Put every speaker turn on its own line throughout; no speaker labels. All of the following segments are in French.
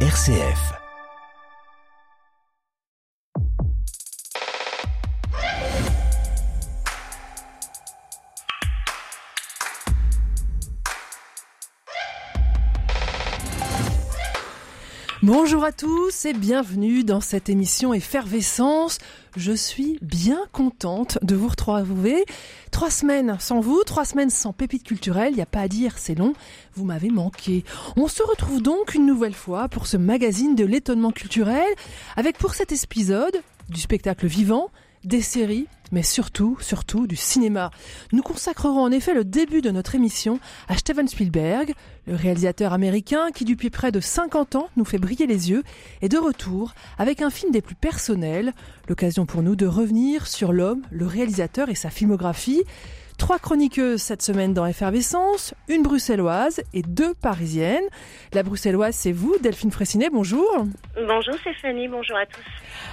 RCF.
Bonjour à tous et bienvenue dans cette émission Effervescence. Je suis bien contente de vous retrouver. Trois semaines sans vous, trois semaines sans pépite culturelle, il n'y a pas à dire, c'est long, vous m'avez manqué. On se retrouve donc une nouvelle fois pour ce magazine de l'étonnement culturel, avec pour cet épisode du spectacle vivant, des séries, mais surtout, surtout du cinéma. Nous consacrerons en effet le début de notre émission à Steven Spielberg, le réalisateur américain qui depuis près de 50 ans nous fait briller les yeux, est de retour avec un film des plus personnels, l'occasion pour nous de revenir sur l'homme, le réalisateur et sa filmographie. Trois chroniqueuses cette semaine dans Effervescence, une bruxelloise et deux parisiennes. La bruxelloise, c'est vous, Delphine Fressinet, bonjour.
Bonjour Stéphanie, bonjour à tous.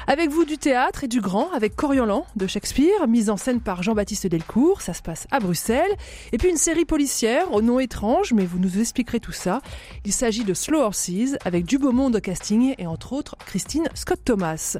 Avec vous du théâtre et du grand, avec Coriolan de Shakespeare, mise en scène par Jean-Baptiste Delcourt, ça se passe à Bruxelles. Et puis une série policière au nom étrange, mais vous nous expliquerez tout ça. Il s'agit de Slow Horses, avec du beau monde au casting et entre autres Christine Scott Thomas.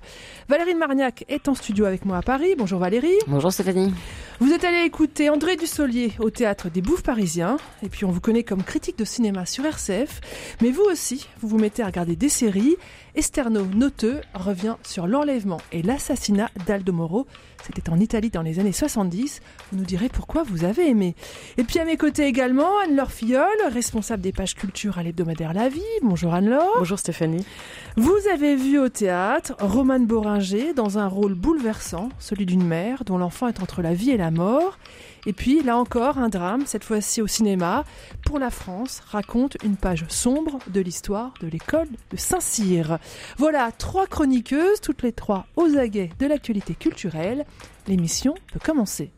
Valérie Marniac est en studio avec moi à Paris. Bonjour Valérie.
Bonjour Stéphanie.
Vous êtes allée écouter André Dussolier au théâtre des Bouffes Parisiens, et puis on vous connaît comme critique de cinéma sur RCF, mais vous aussi, vous vous mettez à regarder des séries. Esterno Noteux revient sur l'enlèvement et l'assassinat d'Aldo Moro. C'était en Italie dans les années 70. Vous nous direz pourquoi vous avez aimé. Et puis à mes côtés également, Anne-Laure Filleul, responsable des pages culture à l'hebdomadaire La Vie. Bonjour Anne-Laure.
Bonjour Stéphanie.
Vous avez vu au théâtre Romane Boringer dans un rôle bouleversant, celui d'une mère dont l'enfant est entre la vie et la mort. Et puis, là encore, un drame, cette fois-ci au cinéma, pour la France, raconte une page sombre de l'histoire de l'école de Saint-Cyr. Voilà, trois chroniqueuses, toutes les trois aux aguets de l'actualité culturelle. L'émission peut commencer.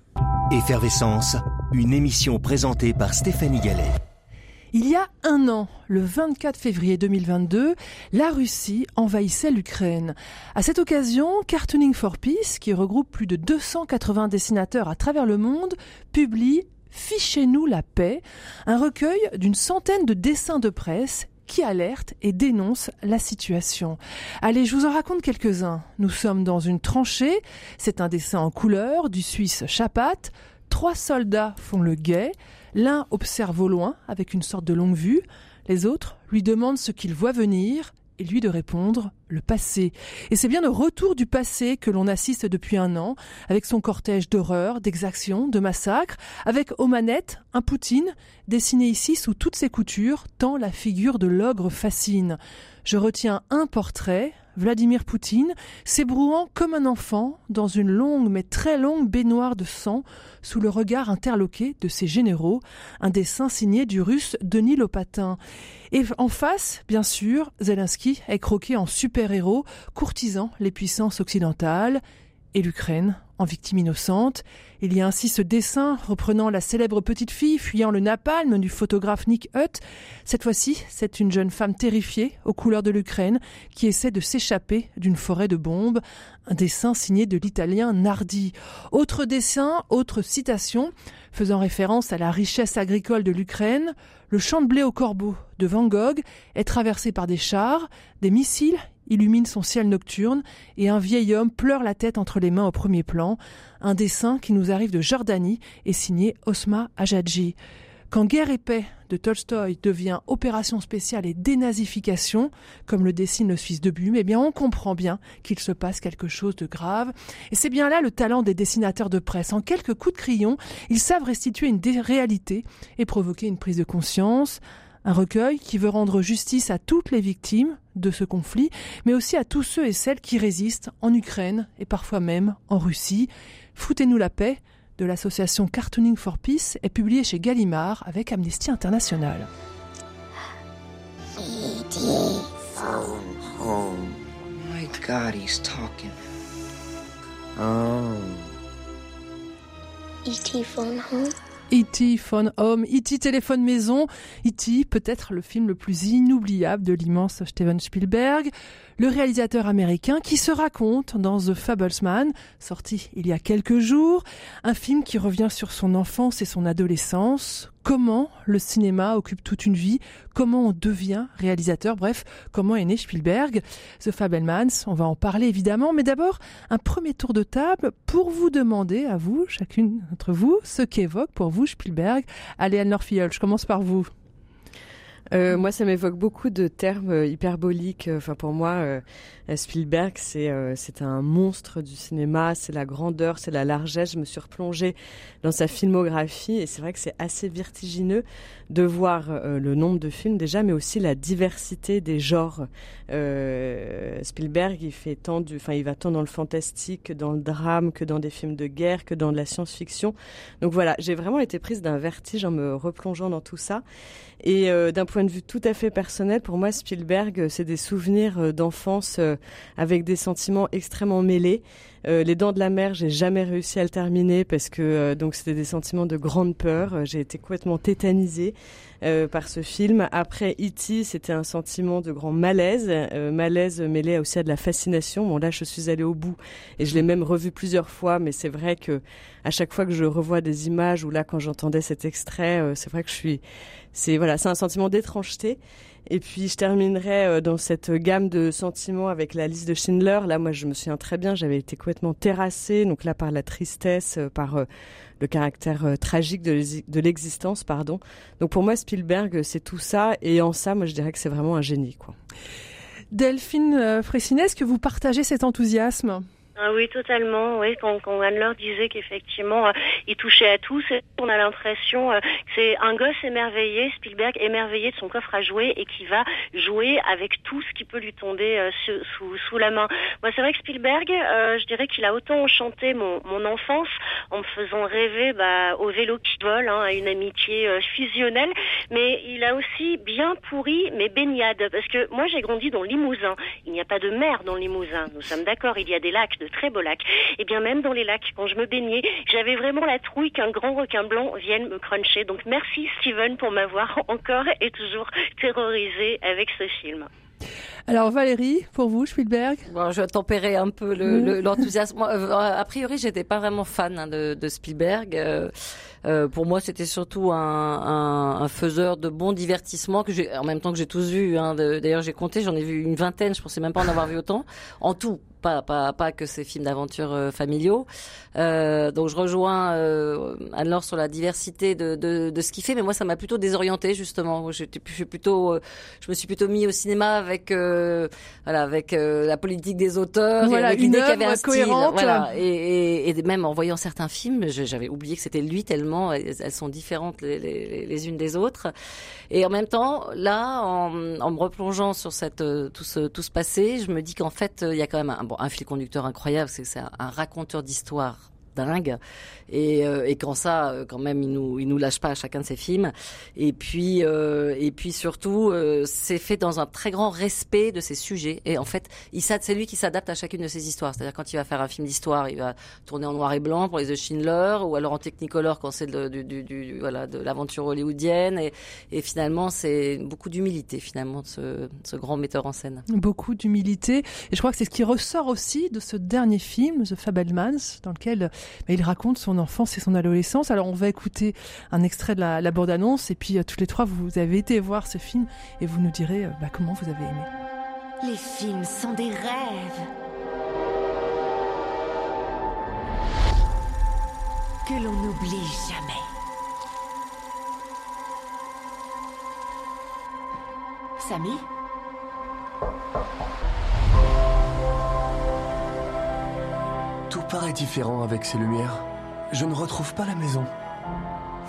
Effervescence, une émission présentée par Stéphanie Gallet.
Il y a un an, le 24 février 2022, la Russie envahissait l'Ukraine. À cette occasion, Cartooning for Peace, qui regroupe plus de 280 dessinateurs à travers le monde, publie Fichez-nous la paix, un recueil d'une centaine de dessins de presse qui alertent et dénoncent la situation. Allez, je vous en raconte quelques-uns. Nous sommes dans une tranchée, c'est un dessin en couleur du Suisse Chapat, trois soldats font le guet, L'un observe au loin avec une sorte de longue vue, les autres lui demandent ce qu'il voit venir et lui de répondre le passé. Et c'est bien le retour du passé que l'on assiste depuis un an, avec son cortège d'horreurs, d'exactions, de massacres, avec aux manettes un Poutine dessiné ici sous toutes ses coutures, tant la figure de l'ogre fascine. Je retiens un portrait, Vladimir Poutine, s'ébrouant comme un enfant dans une longue mais très longue baignoire de sang sous le regard interloqué de ses généraux, un dessin signé du russe Denis Lopatin. Et en face, bien sûr, Zelensky est croqué en super-héros, courtisant les puissances occidentales et l'Ukraine en victime innocente. Il y a ainsi ce dessin reprenant la célèbre petite fille fuyant le napalm du photographe Nick Hutt. Cette fois-ci, c'est une jeune femme terrifiée aux couleurs de l'Ukraine qui essaie de s'échapper d'une forêt de bombes. Un dessin signé de l'italien Nardi. Autre dessin, autre citation, faisant référence à la richesse agricole de l'Ukraine. Le champ de blé au corbeau de Van Gogh est traversé par des chars, des missiles illumine son ciel nocturne et un vieil homme pleure la tête entre les mains au premier plan. Un dessin qui nous arrive de Jordanie est signé Osma Ajadji. Quand Guerre et paix de Tolstoï devient opération spéciale et dénazification, comme le dessine le Suisse de Bume, eh bien on comprend bien qu'il se passe quelque chose de grave. Et c'est bien là le talent des dessinateurs de presse. En quelques coups de crayon, ils savent restituer une réalité et provoquer une prise de conscience, un recueil qui veut rendre justice à toutes les victimes de ce conflit, mais aussi à tous ceux et celles qui résistent en Ukraine et parfois même en Russie. Foutez-nous la paix de l'association Cartooning for Peace est publié chez Gallimard avec Amnesty International.
E.T. phone home.
Oh my God, he's talking.
Oh. E.T. phone home?
E.T. Phone Home, E.T. Téléphone Maison, E.T. peut-être le film le plus inoubliable de l'immense Steven Spielberg, le réalisateur américain qui se raconte dans The Fablesman, sorti il y a quelques jours, un film qui revient sur son enfance et son adolescence, comment le cinéma occupe toute une vie, comment on devient réalisateur, bref, comment est né Spielberg, The Fabelmans. On va en parler évidemment, mais d'abord un premier tour de table pour vous demander à vous, chacune d'entre vous, ce qu'évoque pour vous Spielberg. Allez, Anne-Laure je commence par vous.
Euh, moi, ça m'évoque beaucoup de termes euh, hyperboliques. Enfin, pour moi, euh, Spielberg, c'est c'est un monstre du cinéma. C'est la grandeur, c'est la largesse. Je me suis replongée dans sa filmographie et c'est vrai que c'est assez vertigineux de voir le nombre de films déjà, mais aussi la diversité des genres. Spielberg, il fait tant du, enfin, il va tant dans le fantastique, dans le drame, que dans des films de guerre, que dans de la science-fiction. Donc voilà, j'ai vraiment été prise d'un vertige en me replongeant dans tout ça. Et d'un point de vue tout à fait personnel, pour moi, Spielberg, euh, c'est des souvenirs euh, d'enfance euh, avec des sentiments extrêmement mêlés. les Dents de la Mer, j'ai jamais réussi à le terminer parce que donc c'était des sentiments de grande peur. J'ai été complètement tétanisée par ce film. Après E.T., c'était un sentiment de grand malaise, malaise mêlé aussi à de la fascination. Bon là, je suis allée au bout et je l'ai même revu plusieurs fois, mais c'est vrai que à chaque fois que je revois des images ou là quand j'entendais cet extrait, c'est vrai que je suis c'est voilà, c'est un sentiment d'étrangeté. Et puis je terminerai euh, dans cette gamme de sentiments avec la liste de Schindler. Là, moi, je me souviens très bien, j'avais été complètement terrassée, donc là par la tristesse, euh, par euh, le caractère tragique de l'existence, pardon. Donc pour moi, Spielberg, c'est tout ça, et en ça, moi, je dirais que c'est vraiment un génie, quoi.
Delphine Fressinet, est-ce que vous partagez cet enthousiasme?
Ah oui, totalement. Oui, quand, quand Anne-Laure disait qu'effectivement, euh, il touchait à tout, on a l'impression euh, que c'est un gosse émerveillé, Spielberg émerveillé de son coffre à jouer et qui va jouer avec tout ce qui peut lui tomber euh, sous, sous, la main. Moi, c'est vrai que Spielberg, je dirais qu'il a autant enchanté mon, mon enfance en me faisant rêver bah, au vélo qui vole, hein, à une amitié fusionnelle, mais il a aussi bien pourri mes baignades, parce que moi, j'ai grandi dans Limousin. Il n'y a pas de mer dans Limousin. Nous sommes d'accord, il y a des lacs très beaux lacs. Et bien même dans les lacs, quand je me baignais, j'avais vraiment la trouille qu'un grand requin blanc vienne me cruncher. Donc merci Steven pour m'avoir encore et toujours terrorisé avec ce film.
Alors Valérie, pour vous, Spielberg
bon, Je vais tempérer un peu l'enthousiasme. Le, euh, a priori, j'étais pas vraiment fan hein, de, de, Spielberg. Euh, euh, pour moi, c'était surtout un, un, un, faiseur de bons divertissements que j'ai, en même temps que j'ai tous vu. Hein, D'ailleurs, j'ai compté, j'en ai vu une vingtaine. Je pensais même pas en avoir vu autant en tout pas, pas, pas que ces films d'aventure euh, familiaux. Euh, donc je rejoins euh, Anne-Laure sur la diversité de, de, de ce qu'il fait, mais moi ça m'a plutôt désorienté justement. J'étais plutôt, euh, je me suis plutôt mis au cinéma avec euh, voilà avec la politique des auteurs,
voilà,
avec
l'idée qu'il y avait un style,
voilà, et, et, et, même en voyant certains films, j'avais oublié que c'était lui tellement elles, sont différentes les, les, les, unes des autres. Et en même temps, là, en, en me replongeant sur cette tout ce tout ce passé, je me dis qu'en fait il y a quand même un bon un fil conducteur incroyable, c'est un raconteur d'histoire dingue. Et, euh, et quand ça, euh, quand même, il nous, il nous lâche pas à chacun de ses films. Et puis, euh, et puis surtout, c'est fait dans un très grand respect de ses sujets. Et en fait, c'est lui qui s'adapte à chacune de ses histoires. C'est-à-dire quand il va faire un film d'histoire, il va tourner en noir et blanc pour les The Schindler, ou alors en Technicolor quand c'est du, du, du, voilà de l'aventure hollywoodienne. Et, et finalement, c'est beaucoup d'humilité finalement de ce, ce grand metteur en scène.
Beaucoup d'humilité. Et je crois que c'est ce qui ressort aussi de ce dernier film, The Fabelmans, dans lequel il raconte son enfance et son adolescence. Alors on va écouter un extrait de la, bande-annonce et puis euh, tous les trois vous avez été voir ce film et vous nous direz euh, bah, comment vous avez aimé.
Les films sont des rêves que l'on n'oublie jamais. Samy?
Paraît différent avec ces lumières. Je ne retrouve pas la maison.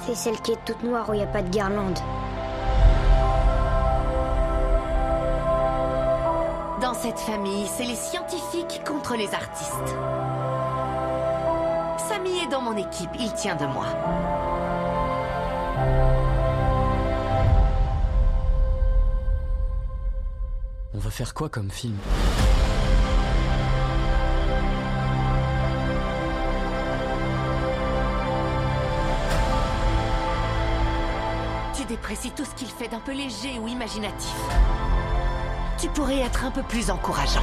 C'est celle qui est toute noire où il n'y a pas de guirlande.
Dans cette famille, c'est les scientifiques contre les artistes. Samy est dans mon équipe, il tient de moi.
On va faire quoi comme film?
Déprécies tout ce qu'il fait d'un peu léger ou imaginatif. Tu pourrais être un peu plus encourageant.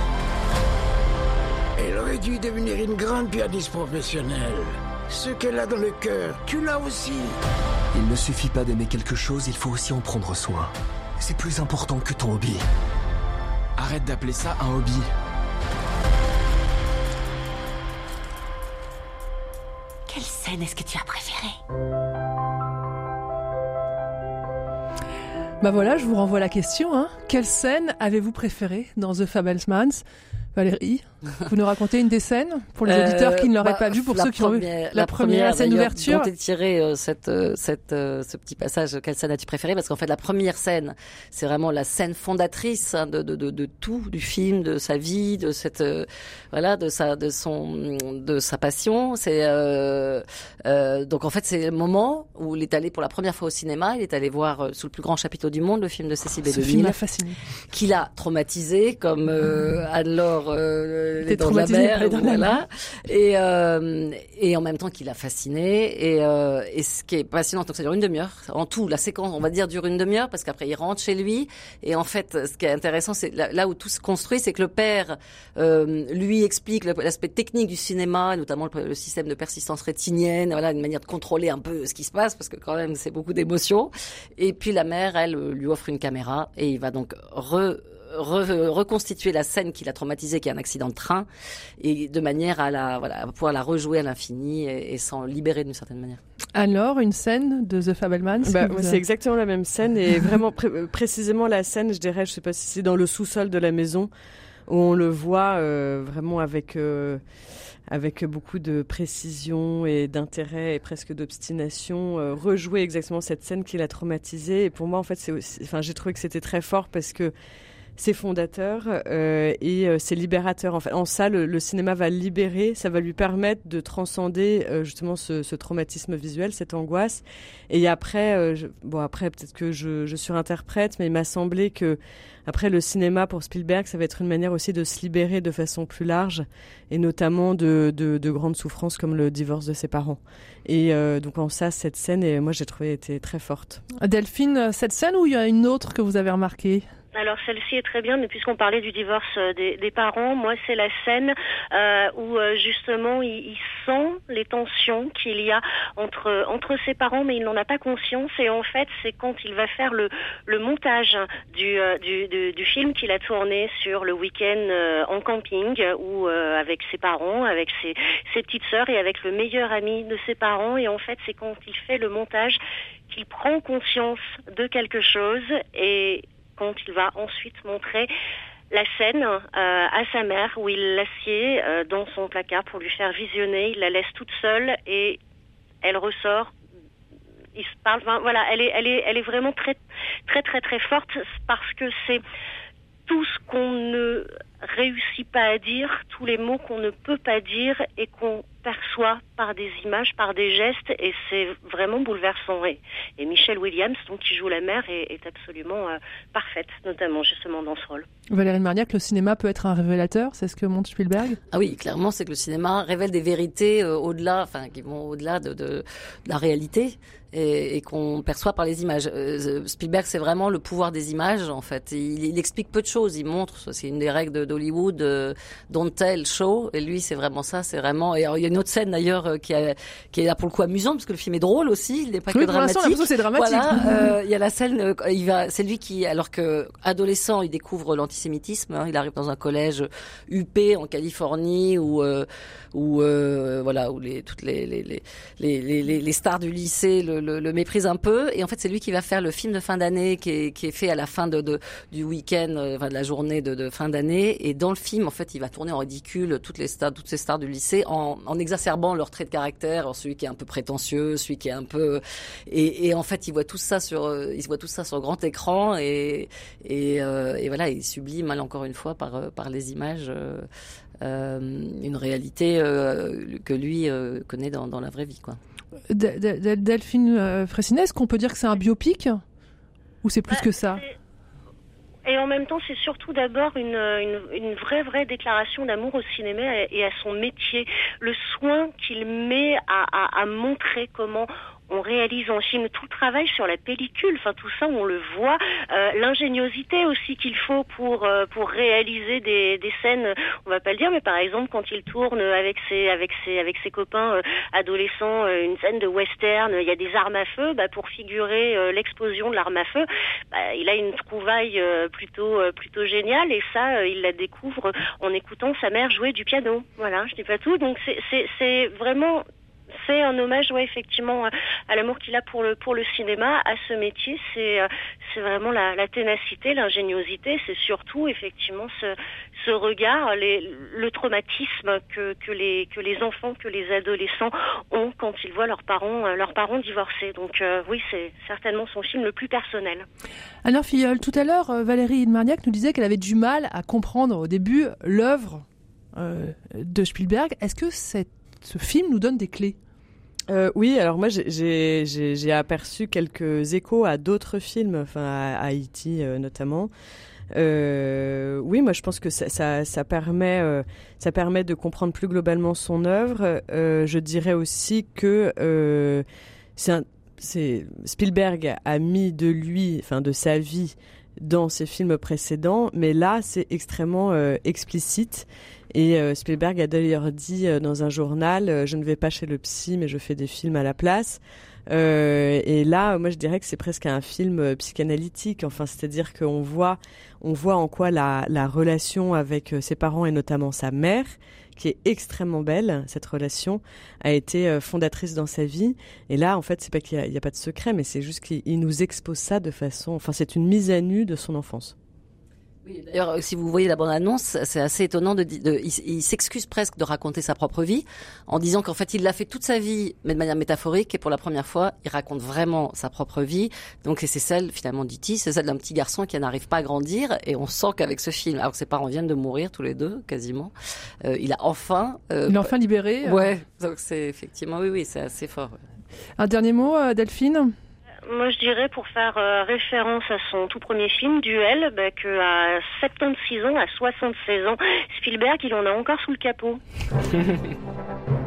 Elle aurait dû devenir une grande pianiste professionnelle. Ce qu'elle a dans le cœur, tu l'as aussi.
Il ne suffit pas d'aimer quelque chose, il faut aussi en prendre soin. C'est plus important que ton hobby.
Arrête d'appeler ça un hobby.
Quelle scène est-ce que tu as préférée?
Bah voilà, je vous renvoie la question. Hein. Quelle scène avez-vous préférée dans The Fabelmans? Valérie, vous nous racontez une des scènes pour les auditeurs qui ne l'auraient
bah,
pas vu, pour
la
ceux qui ont vu la, première scène d'ouverture.
dont est tiré euh, cette, euh, cette, euh, ce petit passage. Quelle scène as-tu préféré Parce qu'en fait, la première scène, c'est vraiment la scène fondatrice hein, de, de, de, de tout du film, de sa vie, de cette, euh, voilà, de sa, de son, de sa passion. C'est euh, euh, donc en fait, c'est le moment où il est allé pour la première fois au cinéma. Il est allé voir euh, sous le plus grand chapiteau du monde le film de Cécile B.
Ce film m'a fasciné.
qui l'a traumatisé, comme euh, Anne-Laure euh, les dents de la mer, voilà. Et, euh, et en même temps qu'il a fasciné. Et, euh, et ce qui est passionnant, donc ça dure une demi-heure. En tout, la séquence, on va dire, dure une demi-heure parce qu'après il rentre chez lui. Et en fait, ce qui est intéressant, c'est là, là où tout se construit, c'est que le père euh, lui explique l'aspect technique du cinéma, notamment le, le système de persistance rétinienne, voilà, une manière de contrôler un peu ce qui se passe parce que quand même c'est beaucoup d'émotions. Et puis la mère, elle, euh, lui offre une caméra et il va donc re re- reconstituer la scène qui l'a traumatisé, qui est un accident de train, et de manière à la voilà à pouvoir la rejouer à l'infini et, et s'en libérer d'une certaine manière.
Alors, une scène de The Fabelmans
Bah,
vous
c'est
a-
exactement la même scène et vraiment pré- euh, précisément la scène, je dirais, je sais pas si c'est dans le sous-sol de la maison où on le voit euh, vraiment avec euh, avec beaucoup de précision et d'intérêt et presque d'obstination euh, rejouer exactement cette scène qui l'a traumatisé et pour moi en fait c'est aussi enfin j'ai trouvé que c'était très fort parce que c'est fondateur euh, et euh, c'est libérateur. En fait, en ça, le, cinéma va libérer, ça va lui permettre de transcender euh, justement ce, traumatisme visuel, cette angoisse. Et après, bon après peut-être que je, je surinterprète, mais il m'a semblé que après le cinéma pour Spielberg, ça va être une manière aussi de se libérer de façon plus large, et notamment de, de, de grandes souffrances comme le divorce de ses parents. Et donc en ça, cette scène, et moi j'ai trouvé était très forte.
Delphine, cette scène ou il y a une autre que vous avez remarquée?
Alors celle-ci est très bien, mais puisqu'on parlait du divorce euh, des, parents, moi c'est la scène euh, où euh, justement il, il sent les tensions qu'il y a entre entre ses parents, mais il n'en a pas conscience. Et en fait, c'est quand il va faire le le montage du du, du, film qu'il a tourné sur le week-end en camping, ou avec ses parents, avec ses ses petites sœurs et avec le meilleur ami de ses parents. Et en fait, c'est quand il fait le montage qu'il prend conscience de quelque chose et quand il va ensuite montrer la scène euh, à sa mère où il l'assied euh, dans son placard pour lui faire visionner, il la laisse toute seule et elle ressort. Il se parle, enfin, voilà, elle est, elle est, elle est vraiment très, très, très, très forte parce que c'est tout ce qu'on ne réussit pas à dire, tous les mots qu'on ne peut pas dire et qu'on perçoit par des images, par des gestes, et c'est vraiment bouleversant. Et, et Michelle Williams, donc qui joue la mère, est, est absolument euh, parfaite, notamment justement dans ce rôle.
Valérie Marniac, le cinéma peut être un révélateur, c'est ce que montre Spielberg?
Ah oui, clairement, c'est que le cinéma révèle des vérités euh, au-delà, enfin, qui vont au-delà de, de, de la réalité et, et qu'on perçoit par les images. Euh, Spielberg, c'est vraiment le pouvoir des images, en fait. Il, il explique peu de choses. Il montre, c'est une des règles d'Hollywood, euh, don't tell, show. Et lui, c'est vraiment ça. C'est vraiment. Et alors, il y a une autre scène d'ailleurs euh, qui, a- qui est là pour le coup amusante, parce que le film est drôle aussi. Il n'est pas
Oui,
que dramatique.
c'est dramatique.
Voilà. euh, il y a la scène. euh, il va. C'est lui qui, alors que adolescent, il découvre l'antisémitisme. hein. il arrive dans un collège UP en Californie où où euh, voilà où les toutes les les, les, les, les, les stars du lycée le, le, méprisent un peu. Et en fait c'est lui qui va faire le film de fin d'année qui est, qui est fait à la fin de, du week-end euh, enfin de la journée de, fin d'année. Et dans le film en fait il va tourner en ridicule toutes les stars toutes ces stars du lycée en, exacerbant leurs traits de caractère. Celui qui est un peu prétentieux celui qui est un peu et, en fait il voit tout ça sur euh, il voit tout ça sur grand écran et et, euh, et voilà il sublime mal encore une fois par euh, par les images une réalité que lui connaît dans, dans la vraie vie quoi.
De- de- de- Delphine euh, Fressinet, est-ce qu'on peut dire que c'est un biopic Ou c'est plus que ça?
Et en même temps, c'est surtout d'abord une, une, une vraie, vraie déclaration d'amour au cinéma et, et à son métier. Le soin qu'il met à, à, à montrer comment on réalise en film, tout le travail sur la pellicule, enfin tout ça, on le voit, euh, l'ingéniosité aussi qu'il faut pour euh, pour réaliser des, scènes, on va pas le dire, mais par exemple quand il tourne avec ses avec ses avec ses copains adolescents une scène de western, il y a des armes à feu, bah, pour figurer l'explosion de l'arme à feu, bah, il a une trouvaille plutôt plutôt géniale et ça, il la découvre en écoutant sa mère jouer du piano. Voilà, je dis pas tout, donc c'est vraiment c'est un hommage, ouais, effectivement, à l'amour qu'il a pour le pour le cinéma, à ce métier. C'est euh, c'est vraiment la, ténacité, l'ingéniosité. C'est surtout effectivement ce ce regard, le traumatisme que que les que les enfants, que les adolescents ont quand ils voient leurs parents euh, leurs parents divorcés. Donc euh, oui, c'est certainement son film le plus personnel.
Alors Filleul, tout à l'heure, Valérie Marniac nous disait qu'elle avait du mal à comprendre au début l'œuvre de Spielberg. Est-ce que ce film nous donne des clés?
Euh, oui, alors moi j'ai aperçu quelques échos à d'autres films, enfin à Haïti euh, notamment. Euh, oui, moi je pense que ça, permet, de comprendre plus globalement son œuvre. Je dirais aussi que Spielberg a mis de lui, enfin de sa vie dans ses films précédents, mais là c'est extrêmement explicite et euh, Spielberg a d'ailleurs dit euh, dans un journal, euh, je ne vais pas chez le psy, mais je fais des films à la place. et là, moi, je dirais que c'est presque un film psychanalytique. Enfin, c'est-à-dire qu'on voit, on voit en quoi la, la relation avec ses parents et notamment sa mère, qui est extrêmement belle, cette relation, a été fondatrice dans sa vie. Et là, en fait, c'est pas qu'il n'y a, a, pas de secret, mais c'est juste qu'il nous expose ça de façon, enfin, c'est une mise à nu de son enfance.
Oui, D'ailleurs, euh, si vous voyez la bande-annonce, c'est assez étonnant. De, de il, s'excuse presque de raconter sa propre vie en disant qu'en fait, il l'a fait toute sa vie, mais de manière métaphorique. Et pour la première fois, il raconte vraiment sa propre vie. Donc, c'est celle, finalement, d'Iti, c'est celle d'un petit garçon qui n'arrive pas à grandir. Et on sent qu'avec ce film, alors que ses parents viennent de mourir tous les deux, quasiment, euh, il a enfin...
Euh, il est enfin libéré.
Ouais, donc c'est effectivement, oui, oui, c'est assez fort.
Un dernier mot, Delphine?
Moi, je dirais, pour faire euh, référence à son tout premier film, Duel, bah, qu'à 76 ans, à 76 ans, Spielberg, il en a encore sous le capot.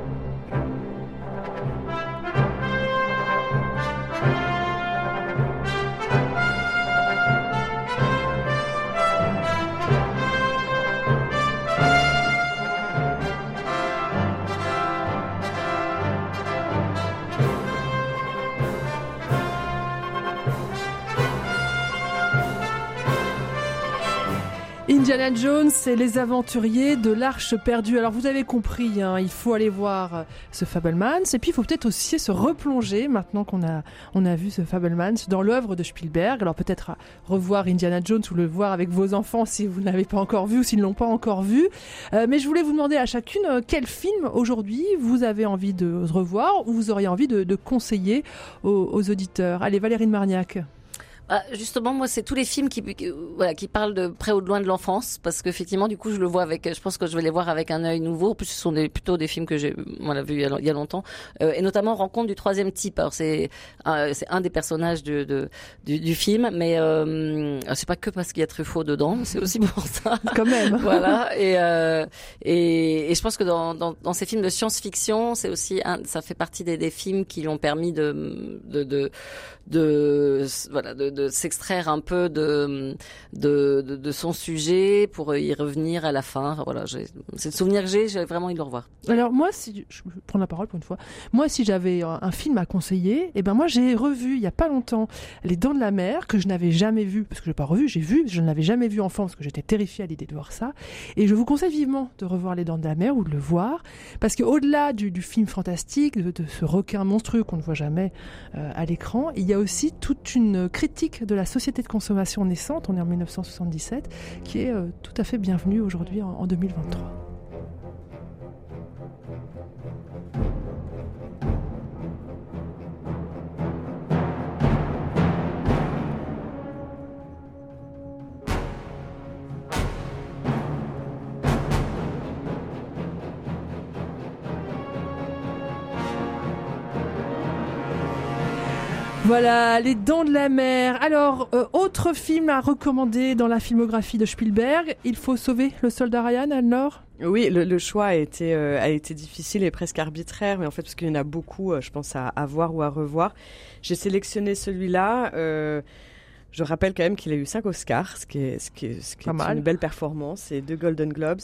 Indiana Jones et les aventuriers de l'Arche perdue. Alors vous avez compris, hein, il faut aller voir euh, ce Fablemans et puis il faut peut-être aussi se replonger maintenant qu'on a on a vu ce Fablemans dans l'œuvre de Spielberg. Alors peut-être revoir Indiana Jones ou le voir avec vos enfants si vous ne l'avez pas encore vu ou s'ils ne l'ont pas encore vu. Euh, mais je voulais vous demander à chacune euh, quel film aujourd'hui vous avez envie de revoir ou vous auriez envie de, conseiller aux, aux auditeurs. Allez Valérie Marniac.
Bah, justement, moi, c'est tous les films qui, voilà, qui parlent de près ou de loin de l'enfance, parce qu'effectivement, du coup, je le vois avec, je pense que je vais les voir avec un œil nouveau. En plus, ce sont des, plutôt des films que j'ai, voilà, vu il y a, longtemps, euh, et notamment Rencontre du troisième type. Alors, c'est, euh, c'est un des personnages de, de du, du, film, mais euh, c'est pas que parce qu'il y a Truffaut dedans, c'est aussi pour ça.
Quand même.
voilà. Et, euh, et, et je pense que dans, dans, dans ces films de science-fiction, c'est aussi, un, ça fait partie des, des films qui lui ont permis de, de, de, de voilà de, s'extraire un peu de, de, de son sujet pour y revenir à la fin. Voilà, c'est le souvenir que j'ai, j'ai vraiment envie de le revoir.
Alors moi, si je prends la parole pour une fois, moi si j'avais un film à conseiller, et eh ben moi j'ai revu il y a pas longtemps Les Dents de la Mer que je n'avais jamais vu parce que je n'ai pas revu, j'ai vu, je ne l'avais jamais vu enfant parce que j'étais terrifiée à l'idée de voir ça. Et je vous conseille vivement de revoir Les Dents de la Mer ou de le voir parce que au-delà du, du, film fantastique, de, ce requin monstrueux qu'on ne voit jamais euh, à l'écran, il y a aussi toute une critique de la société de consommation naissante, on est en 1977, qui est euh, tout à fait bienvenue aujourd'hui en, en 2023. Voilà, Les Dents de la Mer. Alors, euh, autre film à recommander dans la filmographie de Spielberg, Il faut sauver le soldat Ryan, Anne-Laure
oui, le, choix a été, euh, a été difficile et presque arbitraire, mais en fait, parce qu'il y en a beaucoup, euh, je pense, à, à, voir ou à revoir. J'ai sélectionné celui-là. Je rappelle quand même qu'il a eu 5 Oscars, ce qui est, ce qui est, ce qui est une belle performance, et deux Golden Globes.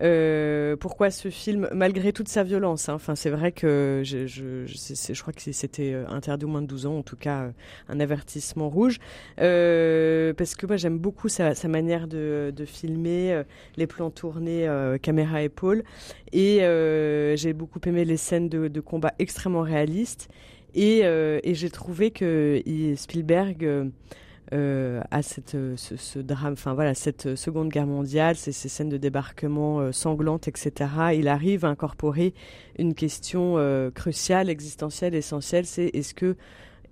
Euh, pourquoi ce film, malgré toute sa violence hein, Enfin, c'est vrai que je, je, je, je crois que c'était euh, interdit au moins de 12 ans, en tout cas euh, un avertissement rouge, euh, parce que moi j'aime beaucoup sa, sa, manière de, de filmer, euh, les plans tournés caméra épaule, et j'ai beaucoup aimé les scènes de, de combat extrêmement réalistes. Et, et j'ai trouvé que Spielberg à cette, euh, ce, drame, enfin voilà, cette euh, Seconde Guerre mondiale, ces, ces scènes de débarquement sanglantes, etc. Il arrive à incorporer une question cruciale, existentielle, essentielle, c'est est-ce que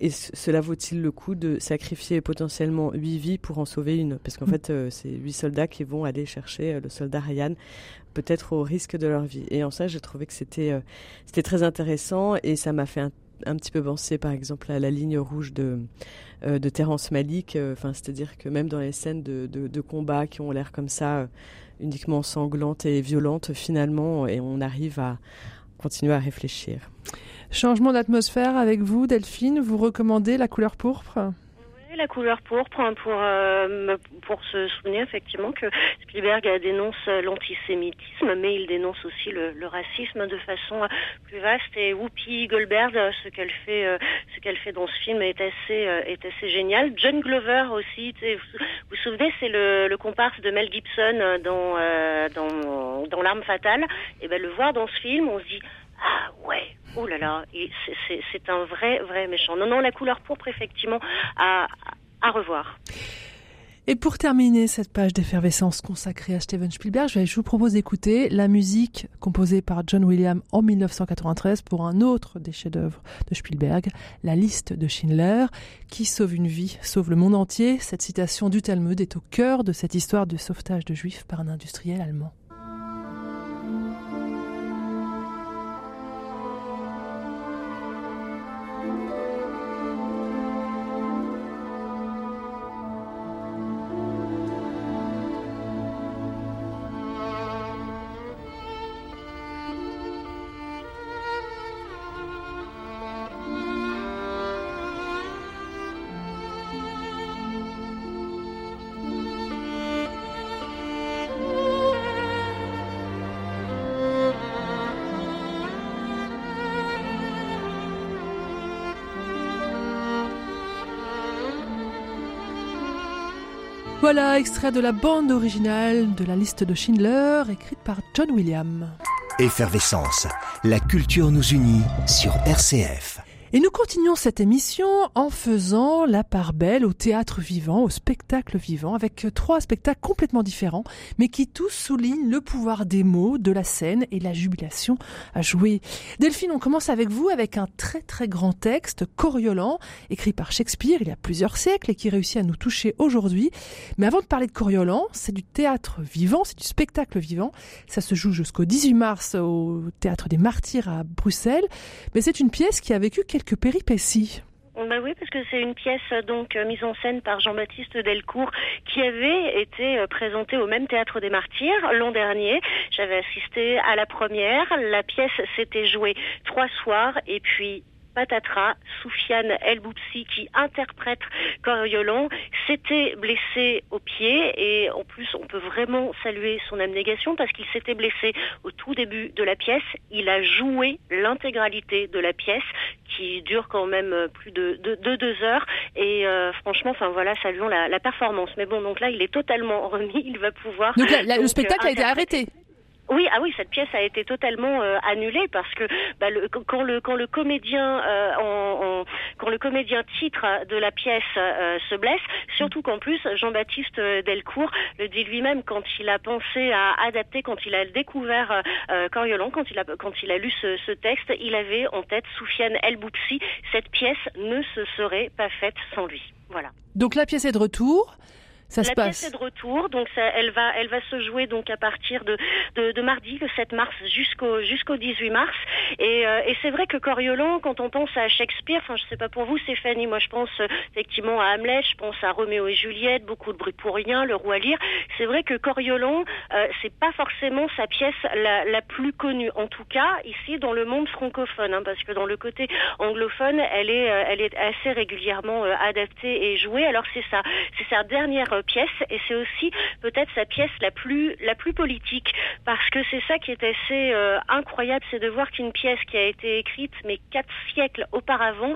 et cela vaut-il le coup de sacrifier potentiellement huit vies pour en sauver une? Parce qu'en mm. fait, c'est huit soldats qui vont aller chercher le soldat Ryan, peut-être au risque de leur vie. Et en ça, j'ai trouvé que c'était c'était très intéressant et ça m'a fait un, un, petit peu penser, par exemple, à la ligne rouge de euh, de Terrence Malick. Euh, enfin, c'est-à-dire que même dans les scènes de, de, combat qui ont l'air comme ça euh, uniquement sanglantes et violentes, finalement, et on arrive à continuer à réfléchir.
Changement d'atmosphère avec vous, Delphine. Vous recommandez la couleur pourpre?
La couleur pourpre pour euh, pour se souvenir effectivement que Spielberg dénonce l'antisémitisme, mais il dénonce aussi le, racisme de façon plus vaste. Et Whoopi Goldberg, ce qu'elle fait, euh, ce qu'elle fait dans ce film est assez euh, est assez génial. John Glover aussi. Vous vous souvenez, c'est le, le, comparse de Mel Gibson dans dans dans l'arme fatale. Et ben le voir dans ce film, on se dit ah ouais, oh là là, c'est un vrai, vrai méchant. Non, non, la couleur pourpre, effectivement, à, revoir.
Et pour terminer cette page d'effervescence consacrée à Steven Spielberg, je vous propose d'écouter la musique composée par John Williams en 1993 pour un autre des chefs-d'œuvre de Spielberg, La liste de Schindler, qui sauve une vie, sauve le monde entier. Cette citation du Talmud est au cœur de cette histoire de sauvetage de juifs par un industriel allemand. Voilà, extrait de la bande originale de la liste de Schindler, écrite par John Williams.
Effervescence, la culture nous unit sur RCF.
Et nous continuons cette émission en faisant la part belle au théâtre vivant, au spectacle vivant, avec trois spectacles complètement différents, mais qui tous soulignent le pouvoir des mots, de la scène et la jubilation à jouer. Delphine, on commence avec vous avec un très très grand texte, Coriolan, écrit par Shakespeare il y a plusieurs siècles et qui réussit à nous toucher aujourd'hui. Mais avant de parler de Coriolan, c'est du théâtre vivant, c'est du spectacle vivant. Ça se joue jusqu'au 18 mars au théâtre des Martyrs à Bruxelles. Mais c'est une pièce qui a vécu quelques péripéties.
Bah oui, parce que c'est une pièce donc euh, mise en scène par Jean-Baptiste Delcourt qui avait été euh, présentée au même théâtre des Martyrs l'an dernier. J'avais assisté à la première. La pièce s'était jouée trois soirs et puis patatras, Soufiane El Boupsi qui interprète Coriolan s'était blessé au pied et en plus on peut vraiment saluer son abnégation parce qu'il s'était blessé au tout début de la pièce. Il a joué l'intégralité de la pièce qui dure quand même plus de, deux heures et euh, franchement, enfin voilà, saluons la, la, performance. Mais bon, donc là, il est totalement remis, il va pouvoir.
Donc, le spectacle a été arrêté.
Oui, ah oui, cette pièce a été totalement euh, annulée parce que bah, quand le comédien euh, quand le comédien titre de la pièce euh, se blesse, surtout qu'en plus Jean-Baptiste Delcourt le dit lui-même quand il a pensé à adapter, quand il a découvert Coriolan, quand il a lu ce, ce texte, il avait en tête Soufiane El Boupsi. Cette pièce ne se serait pas faite sans lui. Voilà.
Donc la pièce est de retour. Ça
la pièce est de retour, donc ça, elle va, elle va se jouer donc à partir de, de, de mardi, le 7 mars, jusqu'au jusqu'au 18 mars. Et, euh, et c'est vrai que Coriolan, quand on pense à Shakespeare, enfin je sais pas pour vous Stéphanie, moi je pense euh, effectivement à Hamlet, je pense à Roméo et Juliette, beaucoup de bruit pour rien, Le Roi Lear. C'est vrai que Coriolan, euh, c'est pas forcément sa pièce la, la, plus connue, en tout cas ici dans le monde francophone, hein, parce que dans le côté anglophone, elle est, euh, elle est assez régulièrement adaptée et jouée. Alors c'est ça, c'est sa dernière pièce et c'est aussi peut-être sa pièce la plus la plus politique parce que c'est ça qui est assez euh, incroyable, c'est de voir qu'une pièce qui a été écrite mais quatre siècles auparavant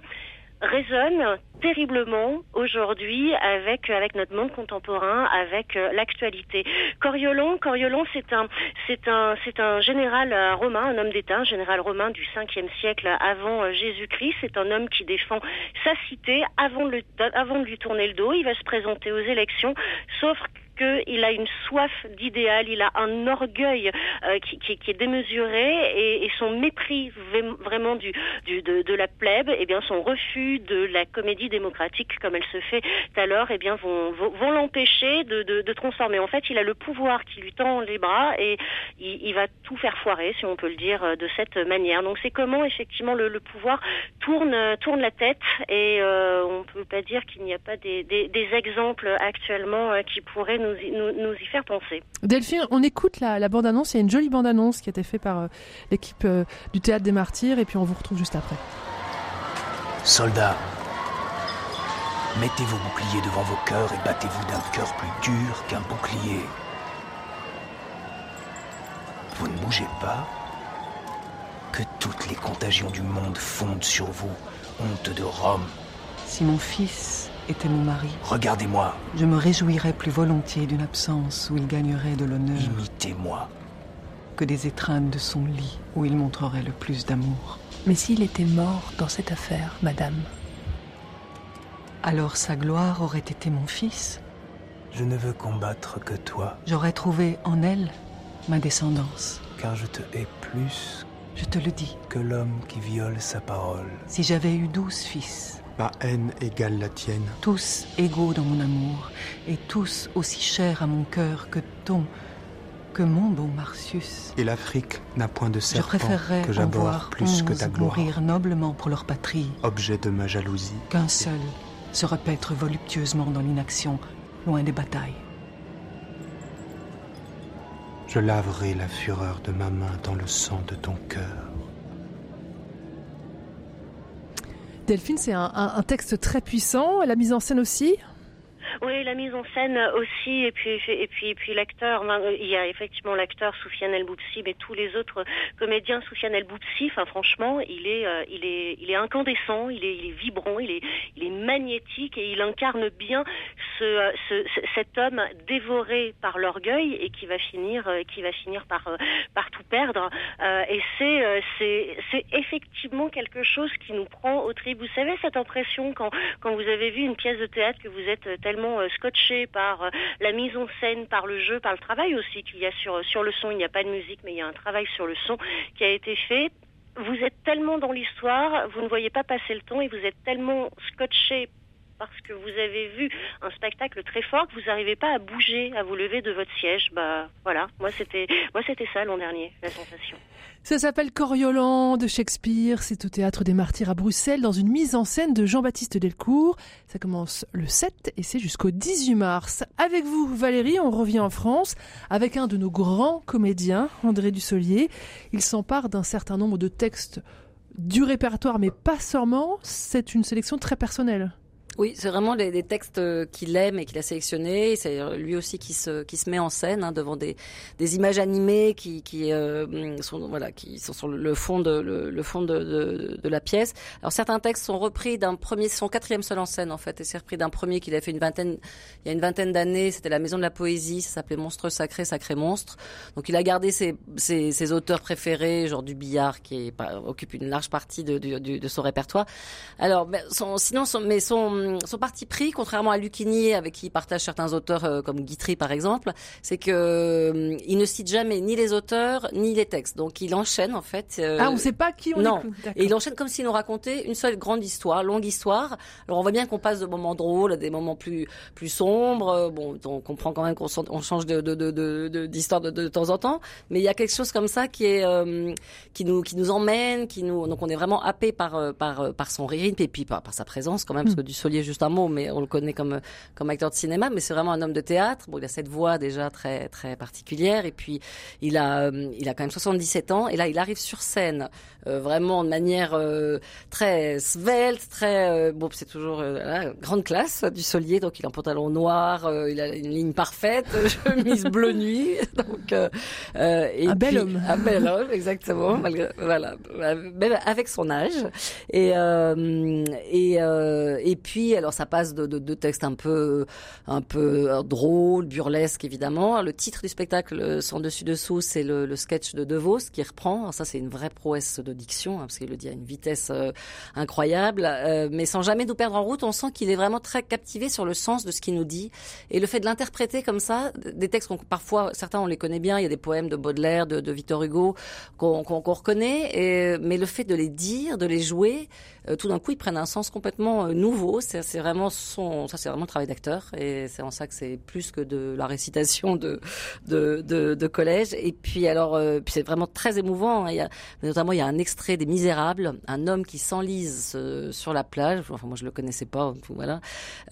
résonne terriblement aujourd'hui avec avec notre monde contemporain, avec euh, l'actualité. Coriolan, Coriolan, c'est un c'est un c'est un général euh, romain, un homme d'État, un général romain du 5e siècle avant euh, Jésus-Christ. C'est un homme qui défend sa cité avant de, avant de lui tourner le dos. Il va se présenter aux élections, sauf qu'il a une soif d'idéal, il a un orgueil euh, qui, est démesuré et, son mépris vraiment du, de, la plèbe, et eh bien son refus de la comédie démocratique comme elle se fait alors, et eh bien vont, vont, vont l'empêcher de, de, transformer. En fait, il a le pouvoir qui lui tend les bras et il, va tout faire foirer, si on peut le dire euh, de cette manière. Donc c'est comment effectivement le, pouvoir tourne tourne la tête et euh, on peut pas dire qu'il n'y a pas des, des, des exemples actuellement euh, qui pourraient nous y, nous, nous y faire penser.
Delphine, on écoute la, la bande-annonce. Il y a une jolie bande-annonce qui a été faite par euh, l'équipe euh, du Théâtre des Martyrs et puis on vous retrouve juste après.
Soldats, mettez vos boucliers devant vos cœurs et battez-vous d'un cœur plus dur qu'un bouclier. Vous ne bougez pas Que toutes les contagions du monde fondent sur vous, honte de Rome.
Si mon fils était mon mari.
Regardez-moi.
Je me réjouirais plus volontiers d'une absence où il gagnerait de l'honneur.
Imitez-moi.
Que des étreintes de son lit où il montrerait le plus d'amour.
Mais s'il était mort dans cette affaire, madame?
Alors sa gloire aurait été mon fils
Je ne veux combattre que toi.
J'aurais trouvé en elle ma descendance.
Car je te hais plus.
Je te le dis.
Que l'homme qui viole sa parole.
Si j'avais eu douze fils,
Ma haine égale la tienne.
tous égaux dans mon amour, et tous aussi chers à mon cœur que ton, que mon beau Marcius.
Et l'Afrique n'a point de
Je
serpent
préférerais
que j'aborde plus que ta gloire.
mourir noblement pour leur patrie,
Objet de ma jalousie.
qu'un seul se repaître voluptueusement dans l'inaction, loin des batailles.
Je laverai la fureur de ma main dans le sang de ton cœur.
Delphine, c'est un, un, texte très puissant. La mise en scène aussi?
Oui, la mise en scène aussi, et puis et puis et puis l'acteur. Il y a effectivement l'acteur Soufiane El Boupsi, mais tous les autres comédiens Soufiane El Boupsi. Enfin, franchement, il est euh, il est il est incandescent, il est il est vibrant, il est il est magnétique et il incarne bien ce cet homme dévoré par l'orgueil et qui va finir euh, qui va finir par euh, par tout perdre. et c'est c'est c'est effectivement quelque chose qui nous prend au trip. Vous savez cette impression quand quand vous avez vu une pièce de théâtre que vous êtes tellement scotché par la mise en scène, par le jeu, par le travail aussi qu'il y a sur, sur le son. Il n'y a pas de musique, mais il y a un travail sur le son qui a été fait. Vous êtes tellement dans l'histoire, vous ne voyez pas passer le temps et vous êtes tellement scotché parce que vous avez vu un spectacle très fort que vous n'arrivez pas à bouger, à vous lever de votre siège. Bah voilà, moi c'était moi c'était ça l'an dernier, la sensation.
Ça s'appelle Coriolan de Shakespeare. C'est au Théâtre des Martyrs à Bruxelles dans une mise en scène de Jean-Baptiste Delcourt. Ça commence le 7 et c'est jusqu'au 18 mars. Avec vous, Valérie, on revient en France avec un de nos grands comédiens, André Dussolier. Il s'empare d'un certain nombre de textes du répertoire, mais pas seulement. C'est une sélection très personnelle.
Oui, c'est vraiment des, des textes qu'il aime et qu'il a sélectionnés. C'est lui aussi qui se qui se met en scène hein, devant des des images animées qui qui euh, sont voilà qui sont sur le fond de le, le fond de, de, de la pièce. Alors certains textes sont repris d'un premier, son quatrième seul en scène en fait, et c'est repris d'un premier qu'il a fait une vingtaine il y a une vingtaine d'années. C'était la Maison de la Poésie, ça s'appelait Monstre sacré, sacré monstre. Donc il a gardé ses ses, ses auteurs préférés, genre du billard qui est, occupe une large partie de, de, de son répertoire. Alors son, sinon son, mais son son parti pris, contrairement à Lucchini, avec qui il partage certains auteurs comme Guitry par exemple, c'est que il ne cite jamais ni les auteurs ni les textes. Donc il enchaîne en fait.
ah, on ne sait pas qui on
non. Et il enchaîne comme s'il nous racontait une seule grande histoire, longue histoire. Alors on voit bien qu'on passe de moments drôles à des moments plus plus sombres. Bon, on comprend quand même qu'on on change de d'histoire de, de, de, temps en temps, mais il y a quelque chose comme ça qui est qui nous qui nous emmène, qui nous donc on est vraiment happé par par par son rythme et puis par, par sa présence quand même, parce que Juste un mot, mais on le connaît comme comme acteur de cinéma, mais c'est vraiment un homme de théâtre. Bon, il a cette voix déjà très très particulière et puis il a il a quand même 77 ans et là il arrive sur scène vraiment de manière très svelte, très bon, c'est toujours grande classe du Solier, donc il a un pantalon noir, il a une ligne parfaite, chemise bleu nuit, donc
et un bel homme,
un bel homme exactement, malgré, voilà, même avec son âge et et et puis alors ça passe de, de, textes un peu un peu drôles, burlesques évidemment. Le titre du spectacle, sans dessus dessous, c'est le, sketch de De Vos qui reprend. Alors ça c'est une vraie prouesse de diction hein, parce qu'il le dit à une vitesse incroyable, euh, mais sans jamais nous perdre en route. On sent qu'il est vraiment très captivé sur le sens de ce qu'il nous dit et le fait de l'interpréter comme ça, des textes qu'on parfois certains on les connaît bien. Il y a des poèmes de Baudelaire, de, Victor Hugo qu'on qu reconnaît, mais le fait de les dire, de les jouer, euh, tout d'un coup ils prennent un sens complètement euh, nouveau. C'est vraiment son, ça c'est vraiment le travail d'acteur et c'est en ça que c'est plus que de la récitation de de, de, de collège. Et puis alors, euh, puis c'est vraiment très émouvant. Hein. Il y a, notamment il y a un extrait des Misérables, un homme qui s'enlise euh, sur la plage. Enfin moi je le connaissais pas, voilà.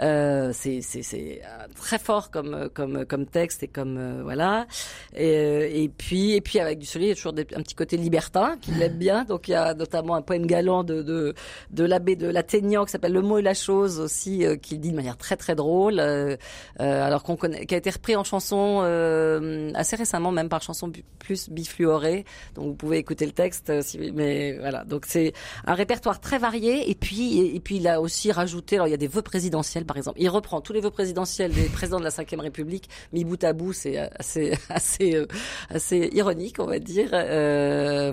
Euh, c'est c'est très fort comme comme comme texte et comme euh, voilà. Et, puis et puis avec du soleil il y a toujours des, un petit côté libertin qui l'aime bien. Donc il y a notamment un poème galant de de, de l'abbé de l'Athénian qui s'appelle Le mot et la chose aussi, euh, qui dit de manière très très drôle, euh, euh, alors qu'on connaît, qui a été repris en chanson euh, assez récemment, même par chanson plus bifluorée. Donc vous pouvez écouter le texte, euh, si, mais voilà. Donc c'est un répertoire très varié. Et puis et, et, puis il a aussi rajouté, alors il y a des vœux présidentiels par exemple. Il reprend tous les vœux présidentiels des présidents de la Ve République, mis bout à bout, c'est assez assez assez ironique, on va dire.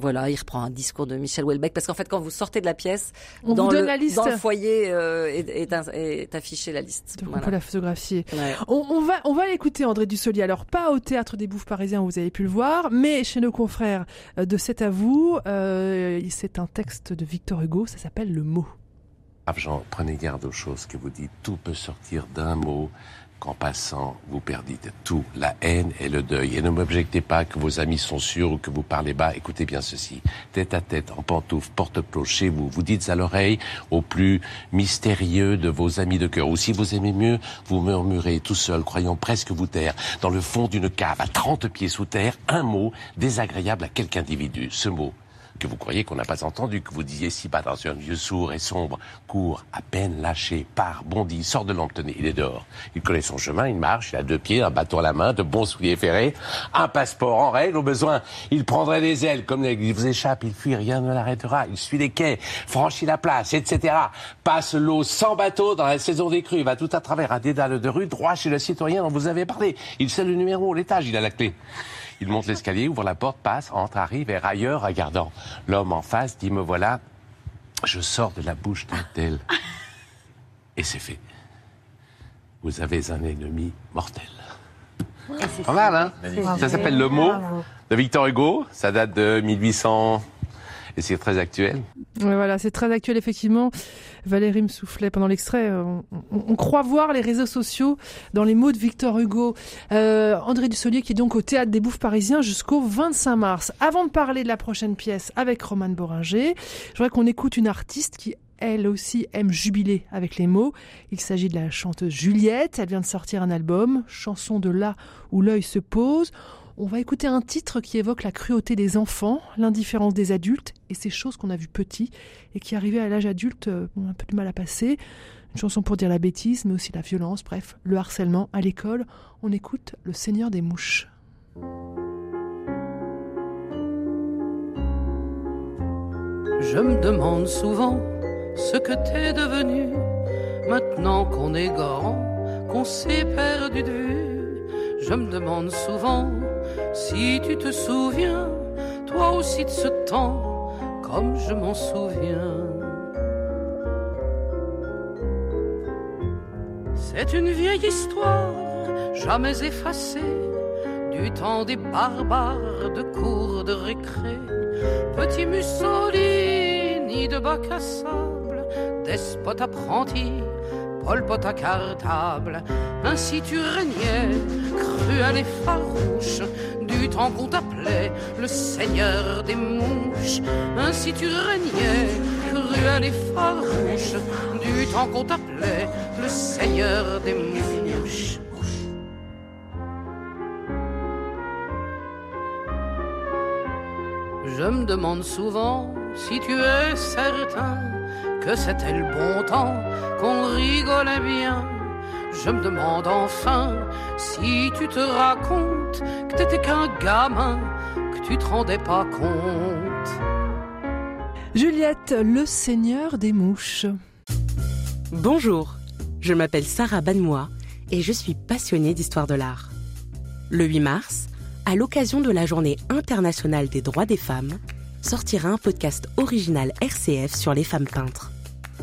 voilà, il reprend un discours de Michel Houellebecq parce qu'en fait quand vous sortez de la pièce,
on
dans,
vous donne
le,
la liste.
dans le foyer est, est, est, affichée la liste.
Donc voilà. on peut la photographier. Ouais. On, on, va on va l'écouter André Dussolier. Alors pas au théâtre des Bouffes parisiens, vous avez pu le voir, mais chez nos confrères de C'est à vous. Euh, c'est un texte de Victor Hugo. Ça s'appelle Le mot.
Jean, prenez garde aux choses que vous dites. Tout peut sortir d'un mot qu'en passant, vous perdite tout, la haine et le deuil. Et ne m'objectez pas que vos amis sont sûrs ou que vous parlez bas. Écoutez bien ceci. Tête à tête, en pantoufle, porte-close chez vous, vous dites à l'oreille au plus mystérieux de vos amis de cœur. Ou si vous aimez mieux, vous murmurez tout seul, croyant presque vous taire, dans le fond d'une cave à 30 pieds sous terre, un mot désagréable à quelque individu. Ce mot que vous croyez qu'on n'a pas entendu, que vous disiez si dans un vieux sourd et sombre, court, à peine lâché, part, bondit, sort de l'emptenée, il est dehors. Il connaît son chemin, il marche, il a deux pieds, un bâton à la main, de bons souliers ferrés, un passeport en règle, au besoin, il prendrait des ailes, comme il vous échappe, il fuit, rien ne l'arrêtera, il suit les quais, franchit la place, etc. Passe l'eau sans bateau dans la saison des crues, va tout à travers un dédale de rue, droit chez le citoyen dont vous avez parlé. Il sait le numéro, l'étage, il a la clé. Il monte l'escalier, ouvre la porte, passe, entre, arrive, et ailleurs, regardant l'homme en face, dit Me voilà, je sors de la bouche d'un tel. Et c'est fait. Vous avez un ennemi mortel. Pas mal, hein? Ça s'appelle Le mot de Victor Hugo. Ça date de 1800. Et c'est très actuel.
Ouais, voilà, c'est très actuel, effectivement. Valérie me soufflait pendant l'extrait. On, on, on, croit voir les réseaux sociaux dans les mots de Victor Hugo. Euh, André Dussolier qui est donc au Théâtre des Bouffes parisiens jusqu'au 25 mars. Avant de parler de la prochaine pièce avec Romane Boringer, je voudrais qu'on écoute une artiste qui elle aussi aime jubiler avec les mots. Il s'agit de la chanteuse Juliette. Elle vient de sortir un album, Chanson de là où l'œil se pose. On va écouter un titre qui évoque la cruauté des enfants, l'indifférence des adultes et ces choses qu'on a vues petits et qui arrivaient à l'âge adulte ont un peu de mal à passer. Une chanson pour dire la bêtise, mais aussi la violence, bref, le harcèlement à l'école. On écoute Le Seigneur des mouches.
Je me demande souvent ce que t'es devenu maintenant qu'on est grand, qu'on s'est perdu de vue. Je me demande souvent si tu te souviens, toi aussi de ce temps, comme je m'en souviens. C'est une vieille histoire, jamais effacée, du temps des barbares de cours de récré. Petit Mussolini de bac à sable, despote apprenti, Pot à cartable. Ainsi tu régnais, cruel et farouche, du temps qu'on t'appelait le seigneur des mouches. Ainsi tu régnais, cruel et farouche, du temps qu'on t'appelait le seigneur des mouches. Je me demande souvent si tu es certain que c'était le bon temps, qu'on rigolait bien. Je me demande enfin si tu te racontes que t'étais qu'un gamin, que tu te rendais pas compte.
Juliette, le seigneur des mouches.
Bonjour, je m'appelle Sarah Banmois et je suis passionnée d'histoire de l'art. Le 8 mars, à l'occasion de la Journée internationale des droits des femmes, sortira un podcast original RCF sur les femmes peintres.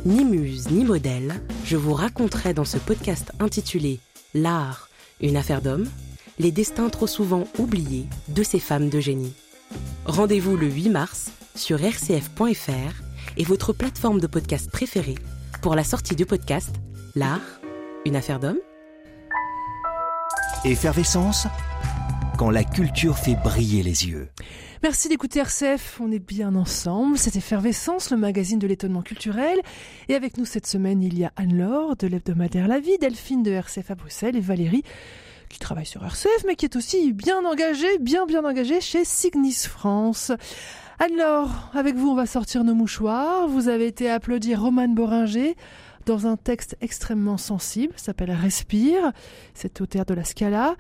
Ni muse ni modèle, je vous raconterai dans ce podcast intitulé L'art, une affaire d'homme, les destins trop souvent oubliés de ces femmes de génie. Rendez-vous le 8 mars sur rcf.fr et votre plateforme de podcast préférée pour la sortie du podcast L'art, une affaire d'homme.
Effervescence quand la culture fait briller les yeux.
Merci d'écouter RCF, on est bien ensemble. C'est Effervescence, le magazine de l'étonnement culturel. Et avec nous cette semaine, il y a Anne-Laure de l'hebdomadaire La Vie, Delphine de RCF à Bruxelles et Valérie qui travaille sur RCF mais qui est aussi bien engagée, bien bien engagée chez Signis France. Anne-Laure, avec vous on va sortir nos mouchoirs. Vous avez été applaudir Romane Boringer dans un texte extrêmement sensible, s'appelle Respire, c'est au théâtre de la Scala.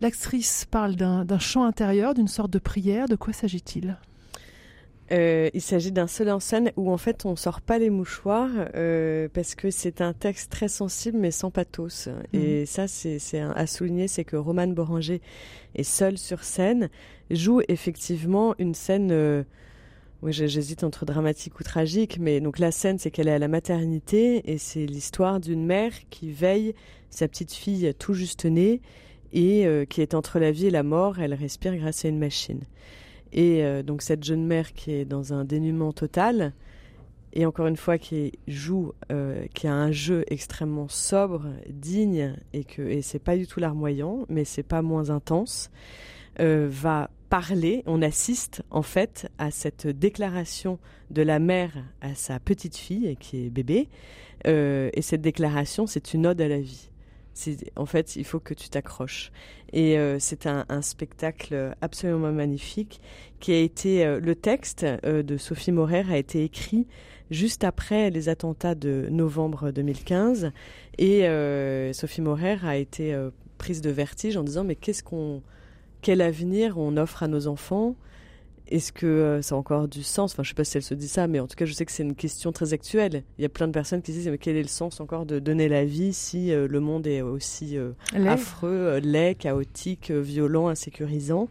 L'actrice parle d'un chant intérieur, d'une sorte de prière. De quoi s'agit-il?
Euh, il s'agit d'un seul en scène où en fait on sort pas les mouchoirs euh, parce que c'est un texte très sensible mais sans pathos. Et mhm. ça c'est à souligner, c'est que Romane Boranger est seule sur scène, joue effectivement une scène. Euh, oui, j'hésite entre dramatique ou tragique, mais donc la scène, c'est qu'elle est à la maternité et c'est l'histoire d'une mère qui veille sa petite fille tout juste née et euh, qui est entre la vie et la mort. Elle respire grâce à une machine. Et euh, donc cette jeune mère qui est dans un dénuement total et encore une fois qui joue, euh, qui a un jeu extrêmement sobre, digne et que et c'est pas du tout larmoyant, mais c'est pas moins intense, va parler. On assiste en fait à cette déclaration de la mère à sa petite fille qui est bébé, et cette déclaration c'est une ode à la vie en fait, il faut que tu t'accroches. Et euh, c'est un, spectacle absolument magnifique qui a été. Euh, le texte euh, de Sophie Morer a été écrit juste après les attentats de novembre 2015. Et Sophie Morer a été prise de vertige en disant Mais qu'est-ce qu'on. Quel avenir on offre à nos enfants? Est-ce que euh, ça a encore du sens? Enfin, je sais pas si elle se dit ça, mais en tout cas, je sais que c'est une question très actuelle. Il y a plein de personnes qui se disent mais quel est le sens encore de donner la vie si euh, le monde est aussi euh, affreux, laid, chaotique, violent, insécurisant?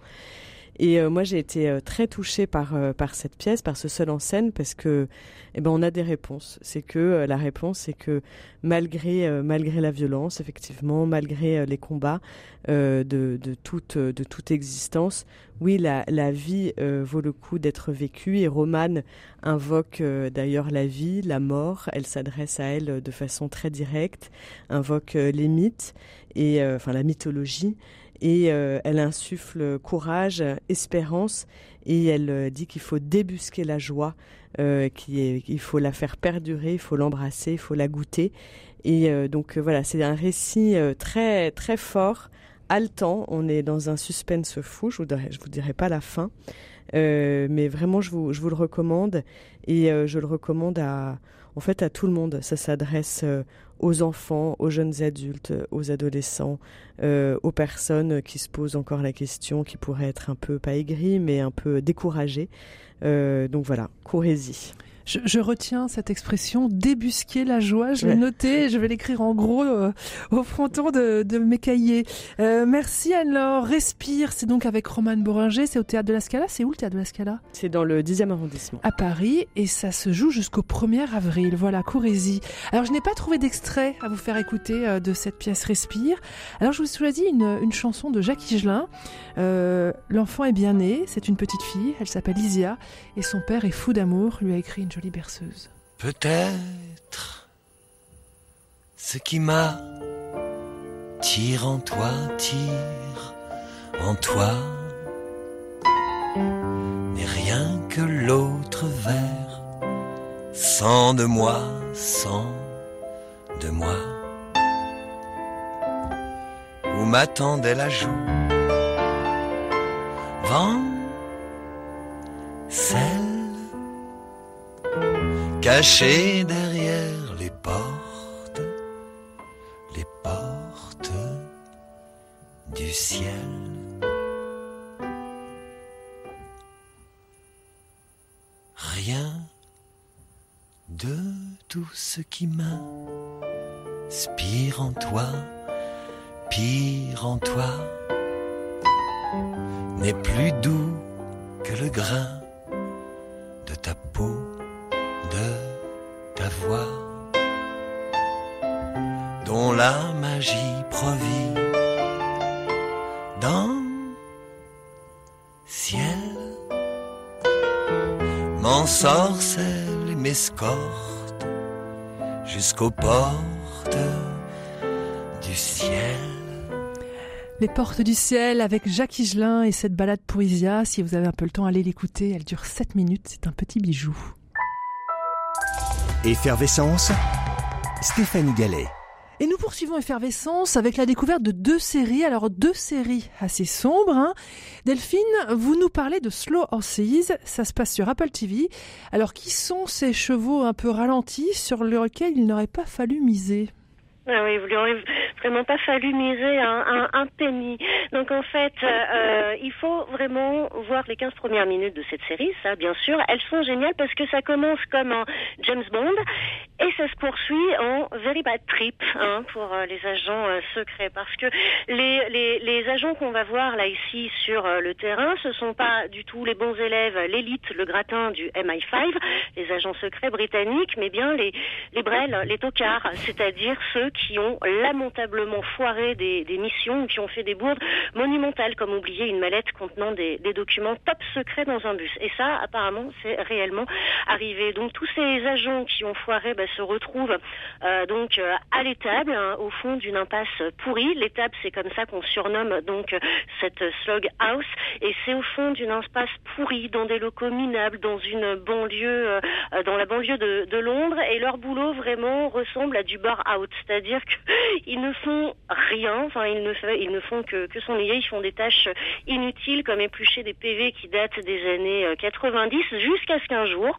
Et moi, j'ai été très touchée par par cette pièce, par ce seul en scène, parce que, eh ben, on a des réponses. C'est que la réponse, c'est que malgré malgré la violence, effectivement, malgré les combats de, de toute de toute existence, oui, la, vie euh, vaut le coup d'être vécue et Romane invoque euh, d'ailleurs la vie, la mort. Elle s'adresse à elle de façon très directe, invoque euh, les mythes et enfin la mythologie et elle insuffle courage, espérance et elle dit qu'il faut débusquer la joie, qu'il faut la faire perdurer, il faut l'embrasser, il faut la goûter. Et donc voilà, c'est un récit très très fort haletant. On est dans un suspense fou. Je vous je vous dirai pas la fin, euh, mais vraiment, je vous, je vous le recommande et euh, je le recommande à, en fait, à tout le monde. Ça s'adresse euh, aux enfants, aux jeunes adultes, aux adolescents, aux personnes qui se posent encore la question, qui pourraient être un peu pas aigries, mais un peu découragées. donc voilà, courez-y.
Je, je, retiens cette expression débusquer la joie. Je l'ai noté, je vais l'écrire en gros euh, au fronton de, de mes cahiers. Euh, merci Anne-Laure. Respire, c'est donc avec Roman Boringer, c'est au théâtre de la Scala. C'est où le théâtre de la Scala?
C'est dans le 10e arrondissement.
À Paris et ça se joue jusqu'au 1er avril. Voilà, courez-y. Alors je n'ai pas trouvé d'extrait à vous faire écouter euh, de cette pièce Respire. Alors je vous ai choisi une, une chanson de Jacques Higelin. L'enfant est bien né, c'est une petite fille, elle s'appelle Isia et son père est fou d'amour, lui a écrit une jolie
Peut-être ce qui m'a tire en toi, tire en toi, n'est rien que l'autre verre, sans de moi, sans de moi, où m'attendait la joue, vent, caché derrière les portes, les portes du ciel. Rien de tout ce qui m'inspire en toi, pire en toi, n'est plus doux que le grain de ta peau de ta voix, dont la magie provit dans ciel, m'ensorcelle et m'escorte jusqu'aux portes du ciel.
Les portes du ciel avec Jacques Higelin et cette balade pour Isia. Si vous avez un peu le temps, allez l'écouter. Elle dure 7 minutes. C'est un petit bijou.
Effervescence, Stéphanie Gallet.
Et nous poursuivons Effervescence avec la découverte de deux séries. Alors deux séries assez sombres. Hein. Delphine, vous nous parlez de Slow Horses. Ça se passe sur Apple TV. Alors qui sont ces chevaux un peu ralentis sur lesquels il n'aurait pas fallu miser?
Ah oui, vous lui aurez vraiment pas fallu miser un, penny. Donc en fait, euh, il faut vraiment voir les 15 premières minutes de cette série, ça bien sûr. Elles sont géniales parce que ça commence comme un James Bond et ça se poursuit en Very Bad Trip hein, pour euh, les agents euh, secrets. Parce que les, les, agents qu'on va voir là ici sur euh, le terrain, ce sont pas du tout les bons élèves, l'élite, le gratin du MI5, les agents secrets britanniques, mais bien les, les brels, les tocards, c'est-à-dire ceux qui ont lamentablement foiré des, missions, qui ont fait des bourdes monumentales, comme oublier une mallette contenant des, des documents top secrets dans un bus. Et ça, apparemment, c'est réellement arrivé. Donc tous ces agents qui ont foiré bah, se retrouvent euh, donc euh, à l'étable, hein, au fond d'une impasse pourrie. L'étable, c'est comme ça qu'on surnomme donc cette slog house, et c'est au fond d'une impasse pourrie, dans des locaux minables, dans une banlieue, euh, dans la banlieue de, de Londres, et leur boulot vraiment ressemble à du bar out, c'est-à-dire qu'ils ne font rien, enfin ils ne, ils ne font que, que s'ennuyer, ils font des tâches inutiles comme éplucher des PV qui datent des années 90 jusqu'à ce qu'un jour,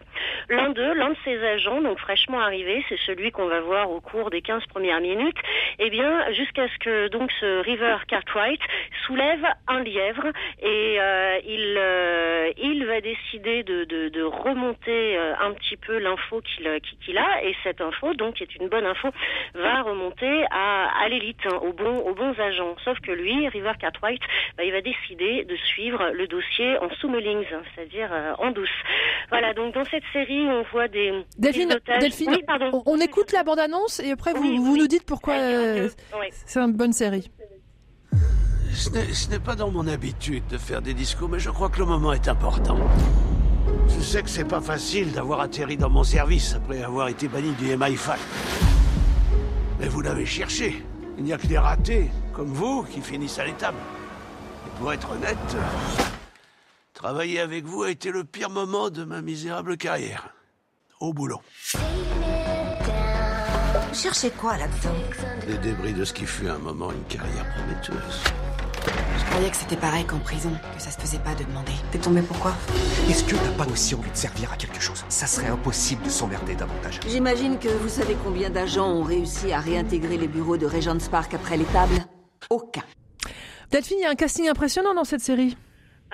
l'un d'eux, l'un de ces agents, donc fraîchement arrivé, c'est celui qu'on va voir au cours des 15 premières minutes, et bien jusqu'à ce que donc ce River Cartwright soulève un lièvre et euh, il, euh, il va décider de, de, remonter euh, un petit peu l'info qu'il qu'il a. Et cette info donc qui est une bonne info va remonter à, à l'élite, hein, aux, bons, aux bons agents. Sauf que lui, River Cartwright, bah, il va décider de suivre le dossier en sous-mullings, c'est-à-dire euh, en douce. Voilà, donc dans cette série, on voit des...
Delphine, Delphine
oui, pardon.
on, on écoute la bande-annonce et après vous,
Oui,
vous
oui.
nous dites pourquoi euh,
Oui.
c'est une bonne série.
Ce n'est- ce n'est pas dans mon habitude de faire des discours, mais je crois que le moment est important. Je sais que c'est pas facile d'avoir atterri dans mon service après avoir été banni du MI5. Mais vous l'avez cherché. Il n'y a que des ratés, comme vous, qui finissent à l'étable. Et pour être honnête, travailler avec vous a été le pire moment de ma misérable carrière. Au boulot.
Cherchez quoi là-dedans?
Les débris de ce qui fut un moment une carrière prometteuse.
Je croyais que c'était pareil qu'en prison, que ça se faisait pas de demander. T'es tombé pourquoi
Est-ce que t'as pas aussi envie de servir à quelque chose? Ça serait impossible de s'emmerder davantage.
J'imagine que vous savez combien d'agents ont réussi à réintégrer les bureaux de Regent's Park après les tables? Aucun.
Delphine, il y a un casting impressionnant dans cette série.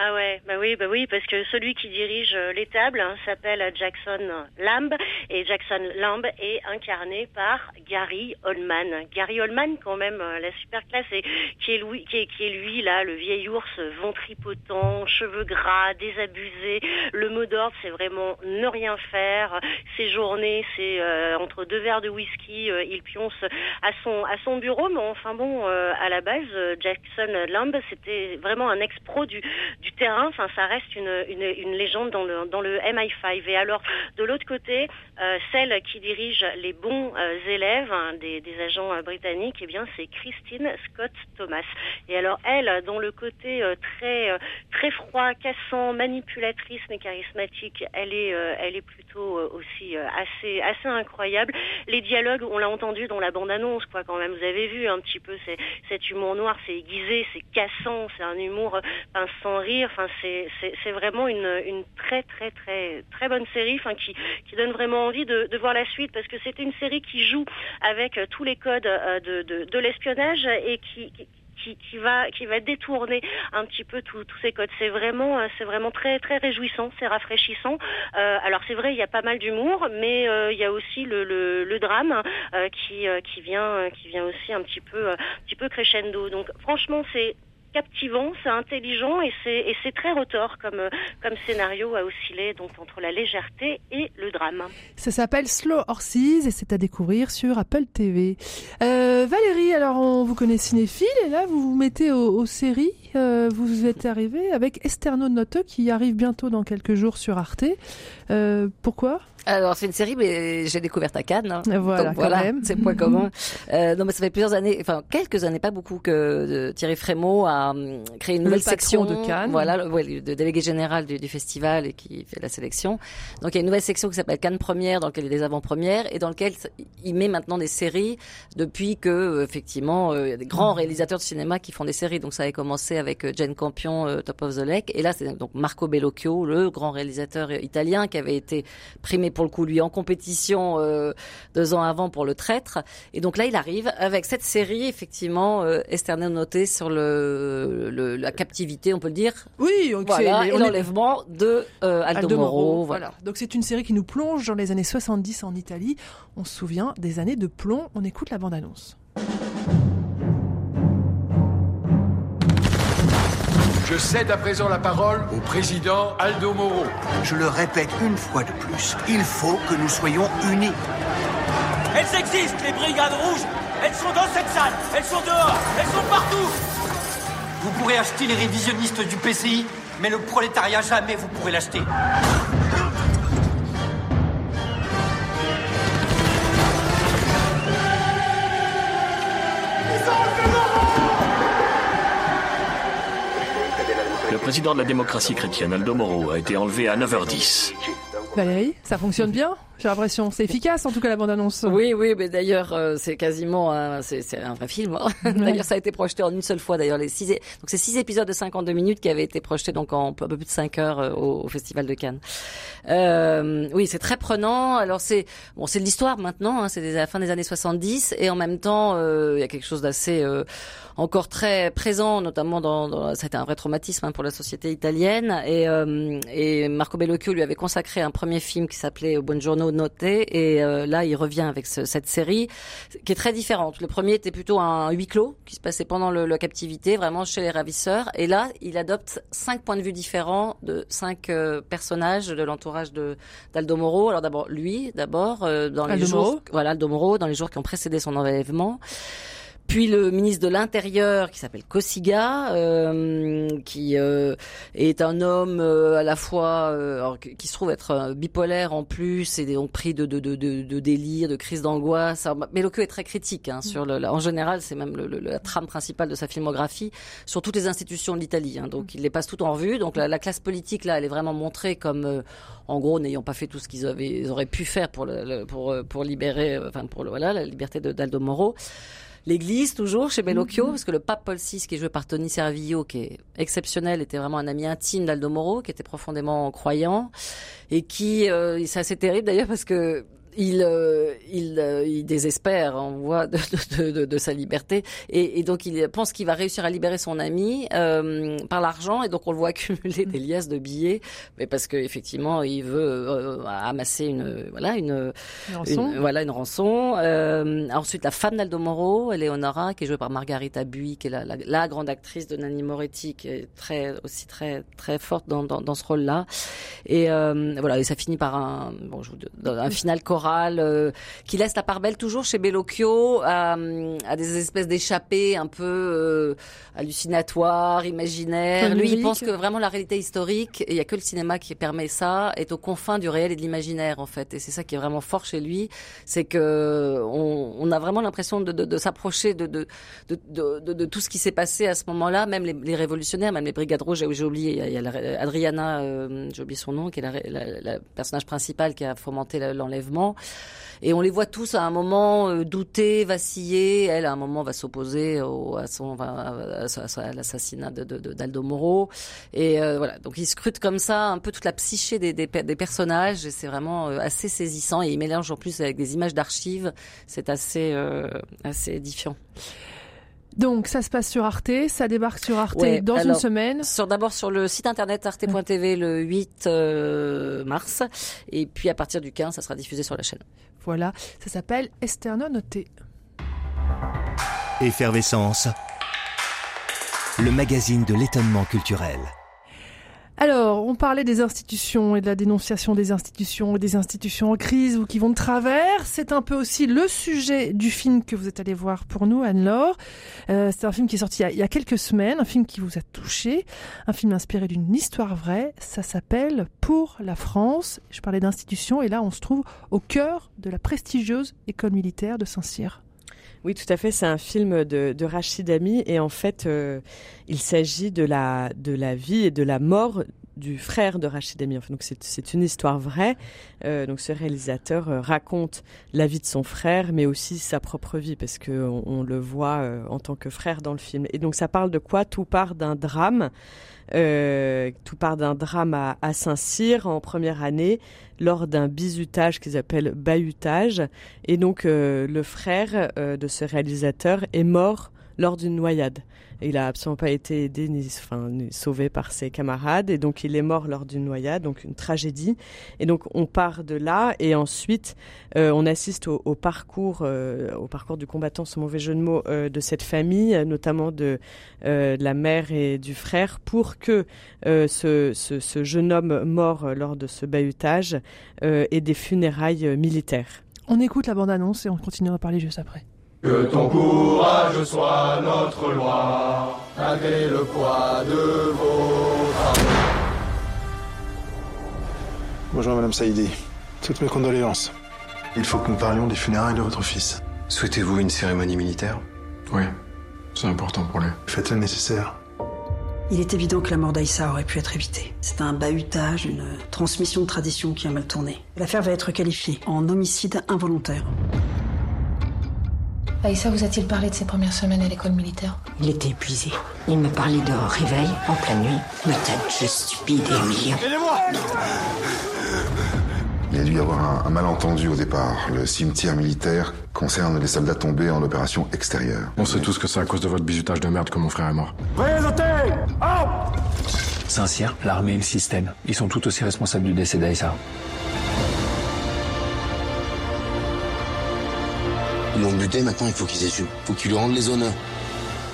Ah ouais, bah oui, bah oui, parce que celui qui dirige euh, l'étable hein, s'appelle Jackson Lamb et Jackson Lamb est incarné par Gary Oldman. Gary Oldman, quand même, euh, la super classe, qui est lui, qui est, lui là, le vieil ours ventripotent, cheveux gras, désabusé. Le mot d'ordre, c'est vraiment ne rien faire. Ses journées, c'est euh, entre deux verres de whisky, il pionce à son bureau. Mais enfin bon, à la base, Jackson Lamb, c'était vraiment un ex-pro du terrain. Enfin, ça reste une, une, légende dans le dans le MI5. Et alors, de l'autre côté, euh, celle qui dirige les bons euh, élèves hein, des, agents euh, britanniques, eh bien, c'est Christine Scott Thomas. Et alors, elle, dans le côté très très froid, cassant, manipulatrice mais charismatique, elle est elle est plutôt aussi assez assez incroyable. Les dialogues, on l'a entendu dans la bande annonce, quoi, quand même. Vous avez vu un petit peu cet humour noir, c'est aiguisé, c'est cassant, c'est un humour sans rire. C'est vraiment une très très très très bonne série, qui donne vraiment envie de, voir la suite parce que c'était une série qui joue avec euh, tous les codes euh, de l'espionnage et qui, va détourner un petit peu tous ces codes. C'est vraiment euh, c'est vraiment très très réjouissant, c'est rafraîchissant. Alors c'est vrai, il y a pas mal d'humour, mais il y a aussi le, drame qui vient qui vient aussi un petit peu un petit peu crescendo. Donc franchement, c'est captivant, c'est intelligent et c'est très rotor comme scénario à osciller donc entre la légèreté et le drame.
Ça s'appelle Slow Horses et c'est à découvrir sur Apple TV. Euh, Valérie, alors on vous connaît cinéphile et là vous vous mettez aux, séries. Euh, vous êtes arrivé avec Esterno Noto qui arrive bientôt dans quelques jours sur Arte. Euh, pourquoi?
Alors c'est une série, mais j'ai découverte à Cannes. hein.
Voilà,
Donc
quand
voilà,
même.
c'est point commun. Euh, non, mais ça fait plusieurs années, enfin quelques années, pas beaucoup, que euh, Thierry Frémaux a hum, créé une
Le
nouvelle section
de Cannes.
Voilà, le, ouais, le délégué général du, du festival et qui fait la sélection. Donc il y a une nouvelle section qui s'appelle Cannes Première, dans laquelle il y a des avant-premières et dans lequel il met maintenant des séries depuis que euh, effectivement euh, il y a des grands réalisateurs de cinéma qui font des séries. Donc ça avait commencé avec Jane Campion, Top of the Lake, et là c'est donc Marco Bellocchio, le grand réalisateur italien qui avait été primé pour le coup lui en compétition euh, deux ans avant pour Le Traître. Et donc là il arrive avec cette série effectivement euh, Esternel noté sur le, le- la captivité, on peut le dire.
Oui, donc
voilà, et
est-
l'enlèvement de euh, Aldo, Moro. Voilà.
Donc c'est une série qui nous plonge dans les années 70 en Italie. On se souvient des années de plomb. On écoute la bande-annonce.
Je cède à présent la parole au président Aldo Moro.
Je le répète une fois de plus, il faut que nous soyons unis.
Elles existent, les brigades rouges Elles sont dans cette salle Elles sont dehors Elles sont partout Vous pourrez acheter les révisionnistes du PCI, mais le prolétariat, jamais vous pourrez l'acheter.
Président de la démocratie chrétienne, Aldo Moro, a été enlevé à 9h10.
Valérie, ça fonctionne bien? J'ai l'impression. C'est efficace en tout cas la bande-annonce.
Oui, oui, mais d'ailleurs, euh, c'est quasiment un, c'est, c'est un vrai film. hein. d'ailleurs, ça a été projeté en une seule fois. D'ailleurs, les six, donc c'est six épisodes de 52 minutes qui avaient été projetés donc en un peu plus de 5 heures euh, au, au Festival de Cannes. Euh, oui, c'est très prenant. Alors c'est, bon, c'est de l'histoire maintenant. Hein, c'est des- à la fin des années 70 et en même temps, euh, il y a quelque chose d'assez euh, encore très présent, notamment dans, dans c'était un vrai traumatisme hein, pour la société italienne. Et, euh, et Marco Bellocchio lui avait consacré un premier film qui s'appelait Buongiorno Notte, et euh, là il revient avec ce- cette série qui est très différente. Le premier était plutôt un huis clos qui se passait pendant le, la captivité, vraiment chez les ravisseurs, et là il adopte cinq points de vue différents de cinq euh, personnages de l'entourage de d'Aldo Moro. Alors d'abord lui, d'abord euh, dans les
Aldo
jours,
Moro.
voilà Aldo Moro dans les jours qui ont précédé son enlèvement. Puis le ministre de l'Intérieur qui s'appelle Cossiga, euh, qui euh, est un homme euh, à la fois euh, alors, qui se trouve être euh, bipolaire en plus et donc pris de, de, de, de, délire, de crise d'angoisse. Alors, Bellocchio est très critique hein, sur le, la- en général, c'est même le, le- la trame principale de sa filmographie sur toutes les institutions de l'Italie. Hein, donc il les passe toutes en revue. Donc la, la classe politique là, elle est vraiment montrée comme euh, en gros n'ayant pas fait tout ce qu'ils avaient ils auraient pu faire pour pour pour libérer enfin pour voilà la liberté d'Aldo Moro. L'église, toujours, chez Bellocchio, parce que le pape Paul VI, qui est joué par Tony Servillo, qui est exceptionnel, était vraiment un ami intime d'Aldo Moro, qui était profondément croyant, et qui, euh, c'est assez terrible d'ailleurs, parce que il, euh, il, euh, il, désespère en voie de, de, de, de, sa liberté et, et, donc il pense qu'il va réussir à libérer son ami euh, par l'argent et donc on le voit accumuler des liasses de billets, mais parce que effectivement il veut euh, amasser une voilà une,
une rançon.
Une, voilà une rançon. ensuite la femme d'Aldo Moro, Eleonora, qui est jouée par Margarita Bui, qui est la, la, la, grande actrice de Nanni Moretti, qui est très aussi très très forte dans, dans, dans ce rôle-là. Et voilà et ça finit par un bon je vous, un final choral euh, qui laisse la part belle toujours chez Bellocchio à, à des espèces d'échappées un peu euh, hallucinatoires, imaginaires. Lui, il pense que vraiment la réalité historique, et il y a que le cinéma qui permet ça, est aux confins du réel et de l'imaginaire en fait. Et c'est ça qui est vraiment fort chez lui, c'est que on, on, a vraiment l'impression de, de, de s'approcher de de, de, de, tout ce qui s'est passé à ce moment-là, même les, les, révolutionnaires, même les brigades rouges. J'ai oublié, il y a, il y a la, Adriana, euh, j'ai oublié son nom, qui est la, la, la personnage principal qui a fomenté l'enlèvement. Et on les voit tous à un moment euh, douter, vaciller. Elle, à un moment, va s'opposer à son à, à l'assassinat de, de, d'Aldo Moro. Et euh, voilà, donc il scrute comme ça un peu toute la psyché des, des, des personnages. Et c'est vraiment euh, assez saisissant. Et il mélange en plus avec des images d'archives. C'est assez euh, assez édifiant.
Donc ça se passe sur Arte, ça débarque sur Arte
ouais,
dans
alors,
une semaine.
Sur d'abord sur le site internet arte.tv le 8 euh, mars et puis à partir du 15 ça sera diffusé sur la chaîne.
Voilà, ça s'appelle Esterno Noté.
Effervescence. Le magazine de l'étonnement culturel.
Alors, on parlait des institutions et de la dénonciation des institutions et des institutions en crise ou qui vont de travers. C'est un peu aussi le sujet du film que vous êtes allé voir pour nous, Anne-Laure. Euh, c'est un film qui est sorti il y, a, il y, a, quelques semaines, un film qui vous a touché, un film inspiré d'une histoire vraie. Ça s'appelle Pour la France. Je parlais d'institutions et là, on se trouve au cœur de la prestigieuse école militaire de Saint-Cyr.
Oui, tout à fait. C'est un film de, de Rachid Ami et en fait, euh, il s'agit de la, de la vie et de la mort du frère de Rachid Ami. Donc c'est une histoire vraie. Euh, donc ce réalisateur euh, raconte la vie de son frère, mais aussi sa propre vie parce que on, le voit en tant que frère dans le film. Et donc ça parle de quoi? Tout part d'un drame. Euh, tout part d'un drame à, Saint-Cyr en première année lors d'un bizutage qu'ils appellent bahutage. Et donc euh, le frère euh, de ce réalisateur est mort lors d'une noyade. Il a absolument pas été aidé ni, enfin, sauvé par ses camarades et donc il est mort lors d'une noyade, donc une tragédie. Et donc on part de là et ensuite euh, on assiste au, parcours, euh, au parcours du combattant, ce mauvais jeu de mots, euh, de cette famille, notamment de, la mère et du frère, pour que ce, ce, ce, jeune homme mort lors de ce bahutage ait des funérailles militaires.
On écoute la bande-annonce et on continuera à parler juste après.
Que ton courage soit notre loi, malgré le poids de vos travaux.
Bonjour Madame Saïdi, toutes mes condoléances. Il faut que nous parlions des funérailles de votre fils.
Souhaitez-vous une cérémonie militaire?
Oui, c'est important pour lui. Faites le nécessaire.
Il est évident que la mort d'Aïssa aurait pu être évitée. C'est un bahutage, une transmission de tradition qui a mal tourné. L'affaire va être qualifiée en homicide involontaire.
Aïssa vous a-t-il parlé de ses premières semaines à l'école militaire?
Il était épuisé. Il me parlait de réveil en pleine nuit. Me tête stupide et humiliant.
Aidez-moi
Il y a dû y avoir un, un, malentendu au départ. Le cimetière militaire concerne les soldats tombés en opération extérieure.
On sait tous que c'est à cause de votre bizutage de merde que mon frère est mort.
Présentez oh
Saint-Cyr, l'armée et le système. Ils sont tout aussi responsables du décès d'Aïssa.
Ils l'ont buté, maintenant il faut qu'ils assument. Faut qu'ils lui rendent les honneurs.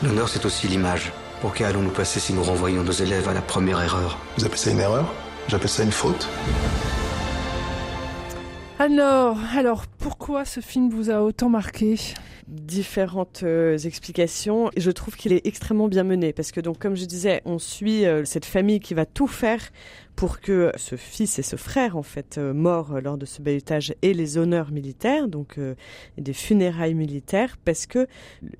L'honneur, c'est aussi l'image. Pour qui allons-nous passer si nous renvoyons nos élèves à la première erreur?
Vous appelez ça une erreur? J'appelle ça une faute?
Alors, alors, pourquoi ce film vous a autant marqué?
Différentes euh, explications. Je trouve qu'il est extrêmement bien mené parce que donc comme je disais, on suit euh, cette famille qui va tout faire pour que ce fils et ce frère en fait euh, morts lors de ce bahutage aient les honneurs militaires, donc euh, des funérailles militaires, parce que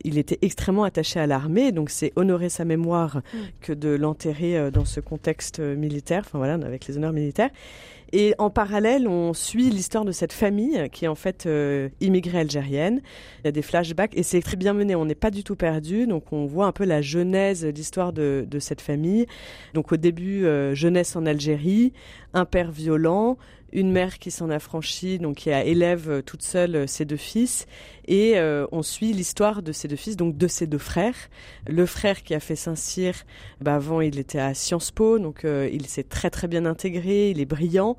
il était extrêmement attaché à l'armée, donc c'est honorer sa mémoire mmh. que de l'enterrer dans ce contexte militaire, enfin voilà, avec les honneurs militaires. Et en parallèle, on suit l'histoire de cette famille qui est en fait euh, immigrée algérienne. Il y a des flashbacks et c'est très bien mené. On n'est pas du tout perdu. Donc on voit un peu la genèse, l'histoire de, cette famille. Donc au début, euh, jeunesse en Algérie, un père violent, une mère qui s'en affranchit, donc qui élève toute seule ses deux fils, et on suit l'histoire de ces deux fils, donc de ses deux frères. Le frère qui a fait Saint-Cyr, bah, avant il était à Sciences Po, donc il s'est très très bien intégré, il est brillant.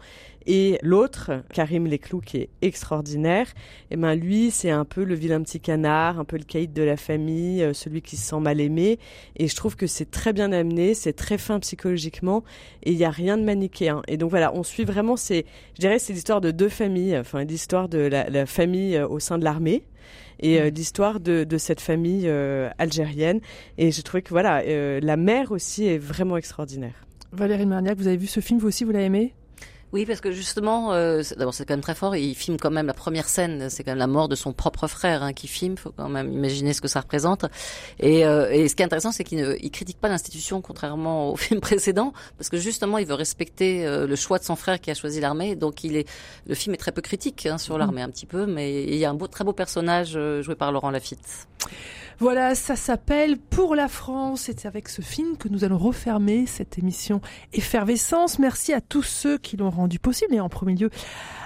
Et l'autre, Karim Leclou, qui est extraordinaire, et eh ben lui, c'est un peu le vilain petit canard, un peu le caïd de la famille, euh, celui qui se sent mal aimé. Et je trouve que c'est très bien amené, c'est très fin psychologiquement, et il n'y a rien de manichéen. Et donc voilà, on suit vraiment, c'est, je dirais, c'est l'histoire de deux familles, enfin l'histoire de la, famille euh, au sein de l'armée et euh, l'histoire de, cette famille algérienne. Et je trouvais que voilà, la mère aussi est vraiment extraordinaire.
Valérie Marniac, vous avez vu ce film, vous aussi, vous l'avez aimé?
Oui, parce que justement, euh, d'abord c'est quand même très fort. Il filme quand même la première scène, c'est quand même la mort de son propre frère hein, qui filme. Faut quand même imaginer ce que ça représente. Et, euh, et ce qui est intéressant, c'est qu'il ne il critique pas l'institution, contrairement au film précédent, parce que justement, il veut respecter euh, le choix de son frère qui a choisi l'armée. Donc, il est, le film est très peu critique hein, sur l'armée, un petit peu, mais il y a un beau, très beau personnage euh, joué par Laurent Lafitte.
Voilà, ça s'appelle Pour la France. C'est avec ce film que nous allons refermer cette émission Effervescence. Merci à tous ceux qui l'ont rendu possible et en premier lieu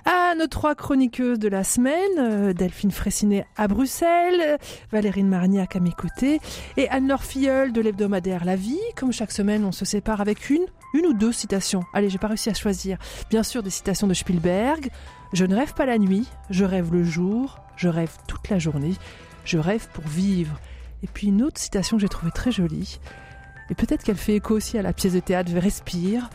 à nos trois chroniqueuses de la semaine, euh, Delphine Fressinet à Bruxelles, Valérine Marniac à mes côtés et Anne-Laure Filleul de l'hebdomadaire La Vie. Comme chaque semaine, on se sépare avec une, une ou deux citations. Allez, j'ai pas réussi à choisir. Bien sûr, des citations de Spielberg. Je ne rêve pas la nuit, je rêve le jour, je rêve toute la journée. Je rêve pour vivre. Et puis une autre citation que j'ai trouvée très jolie, et peut-être qu'elle fait écho aussi à la pièce de théâtre Respire.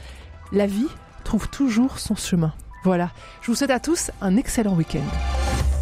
La vie trouve toujours son chemin. Voilà, je vous souhaite à tous un excellent week-end.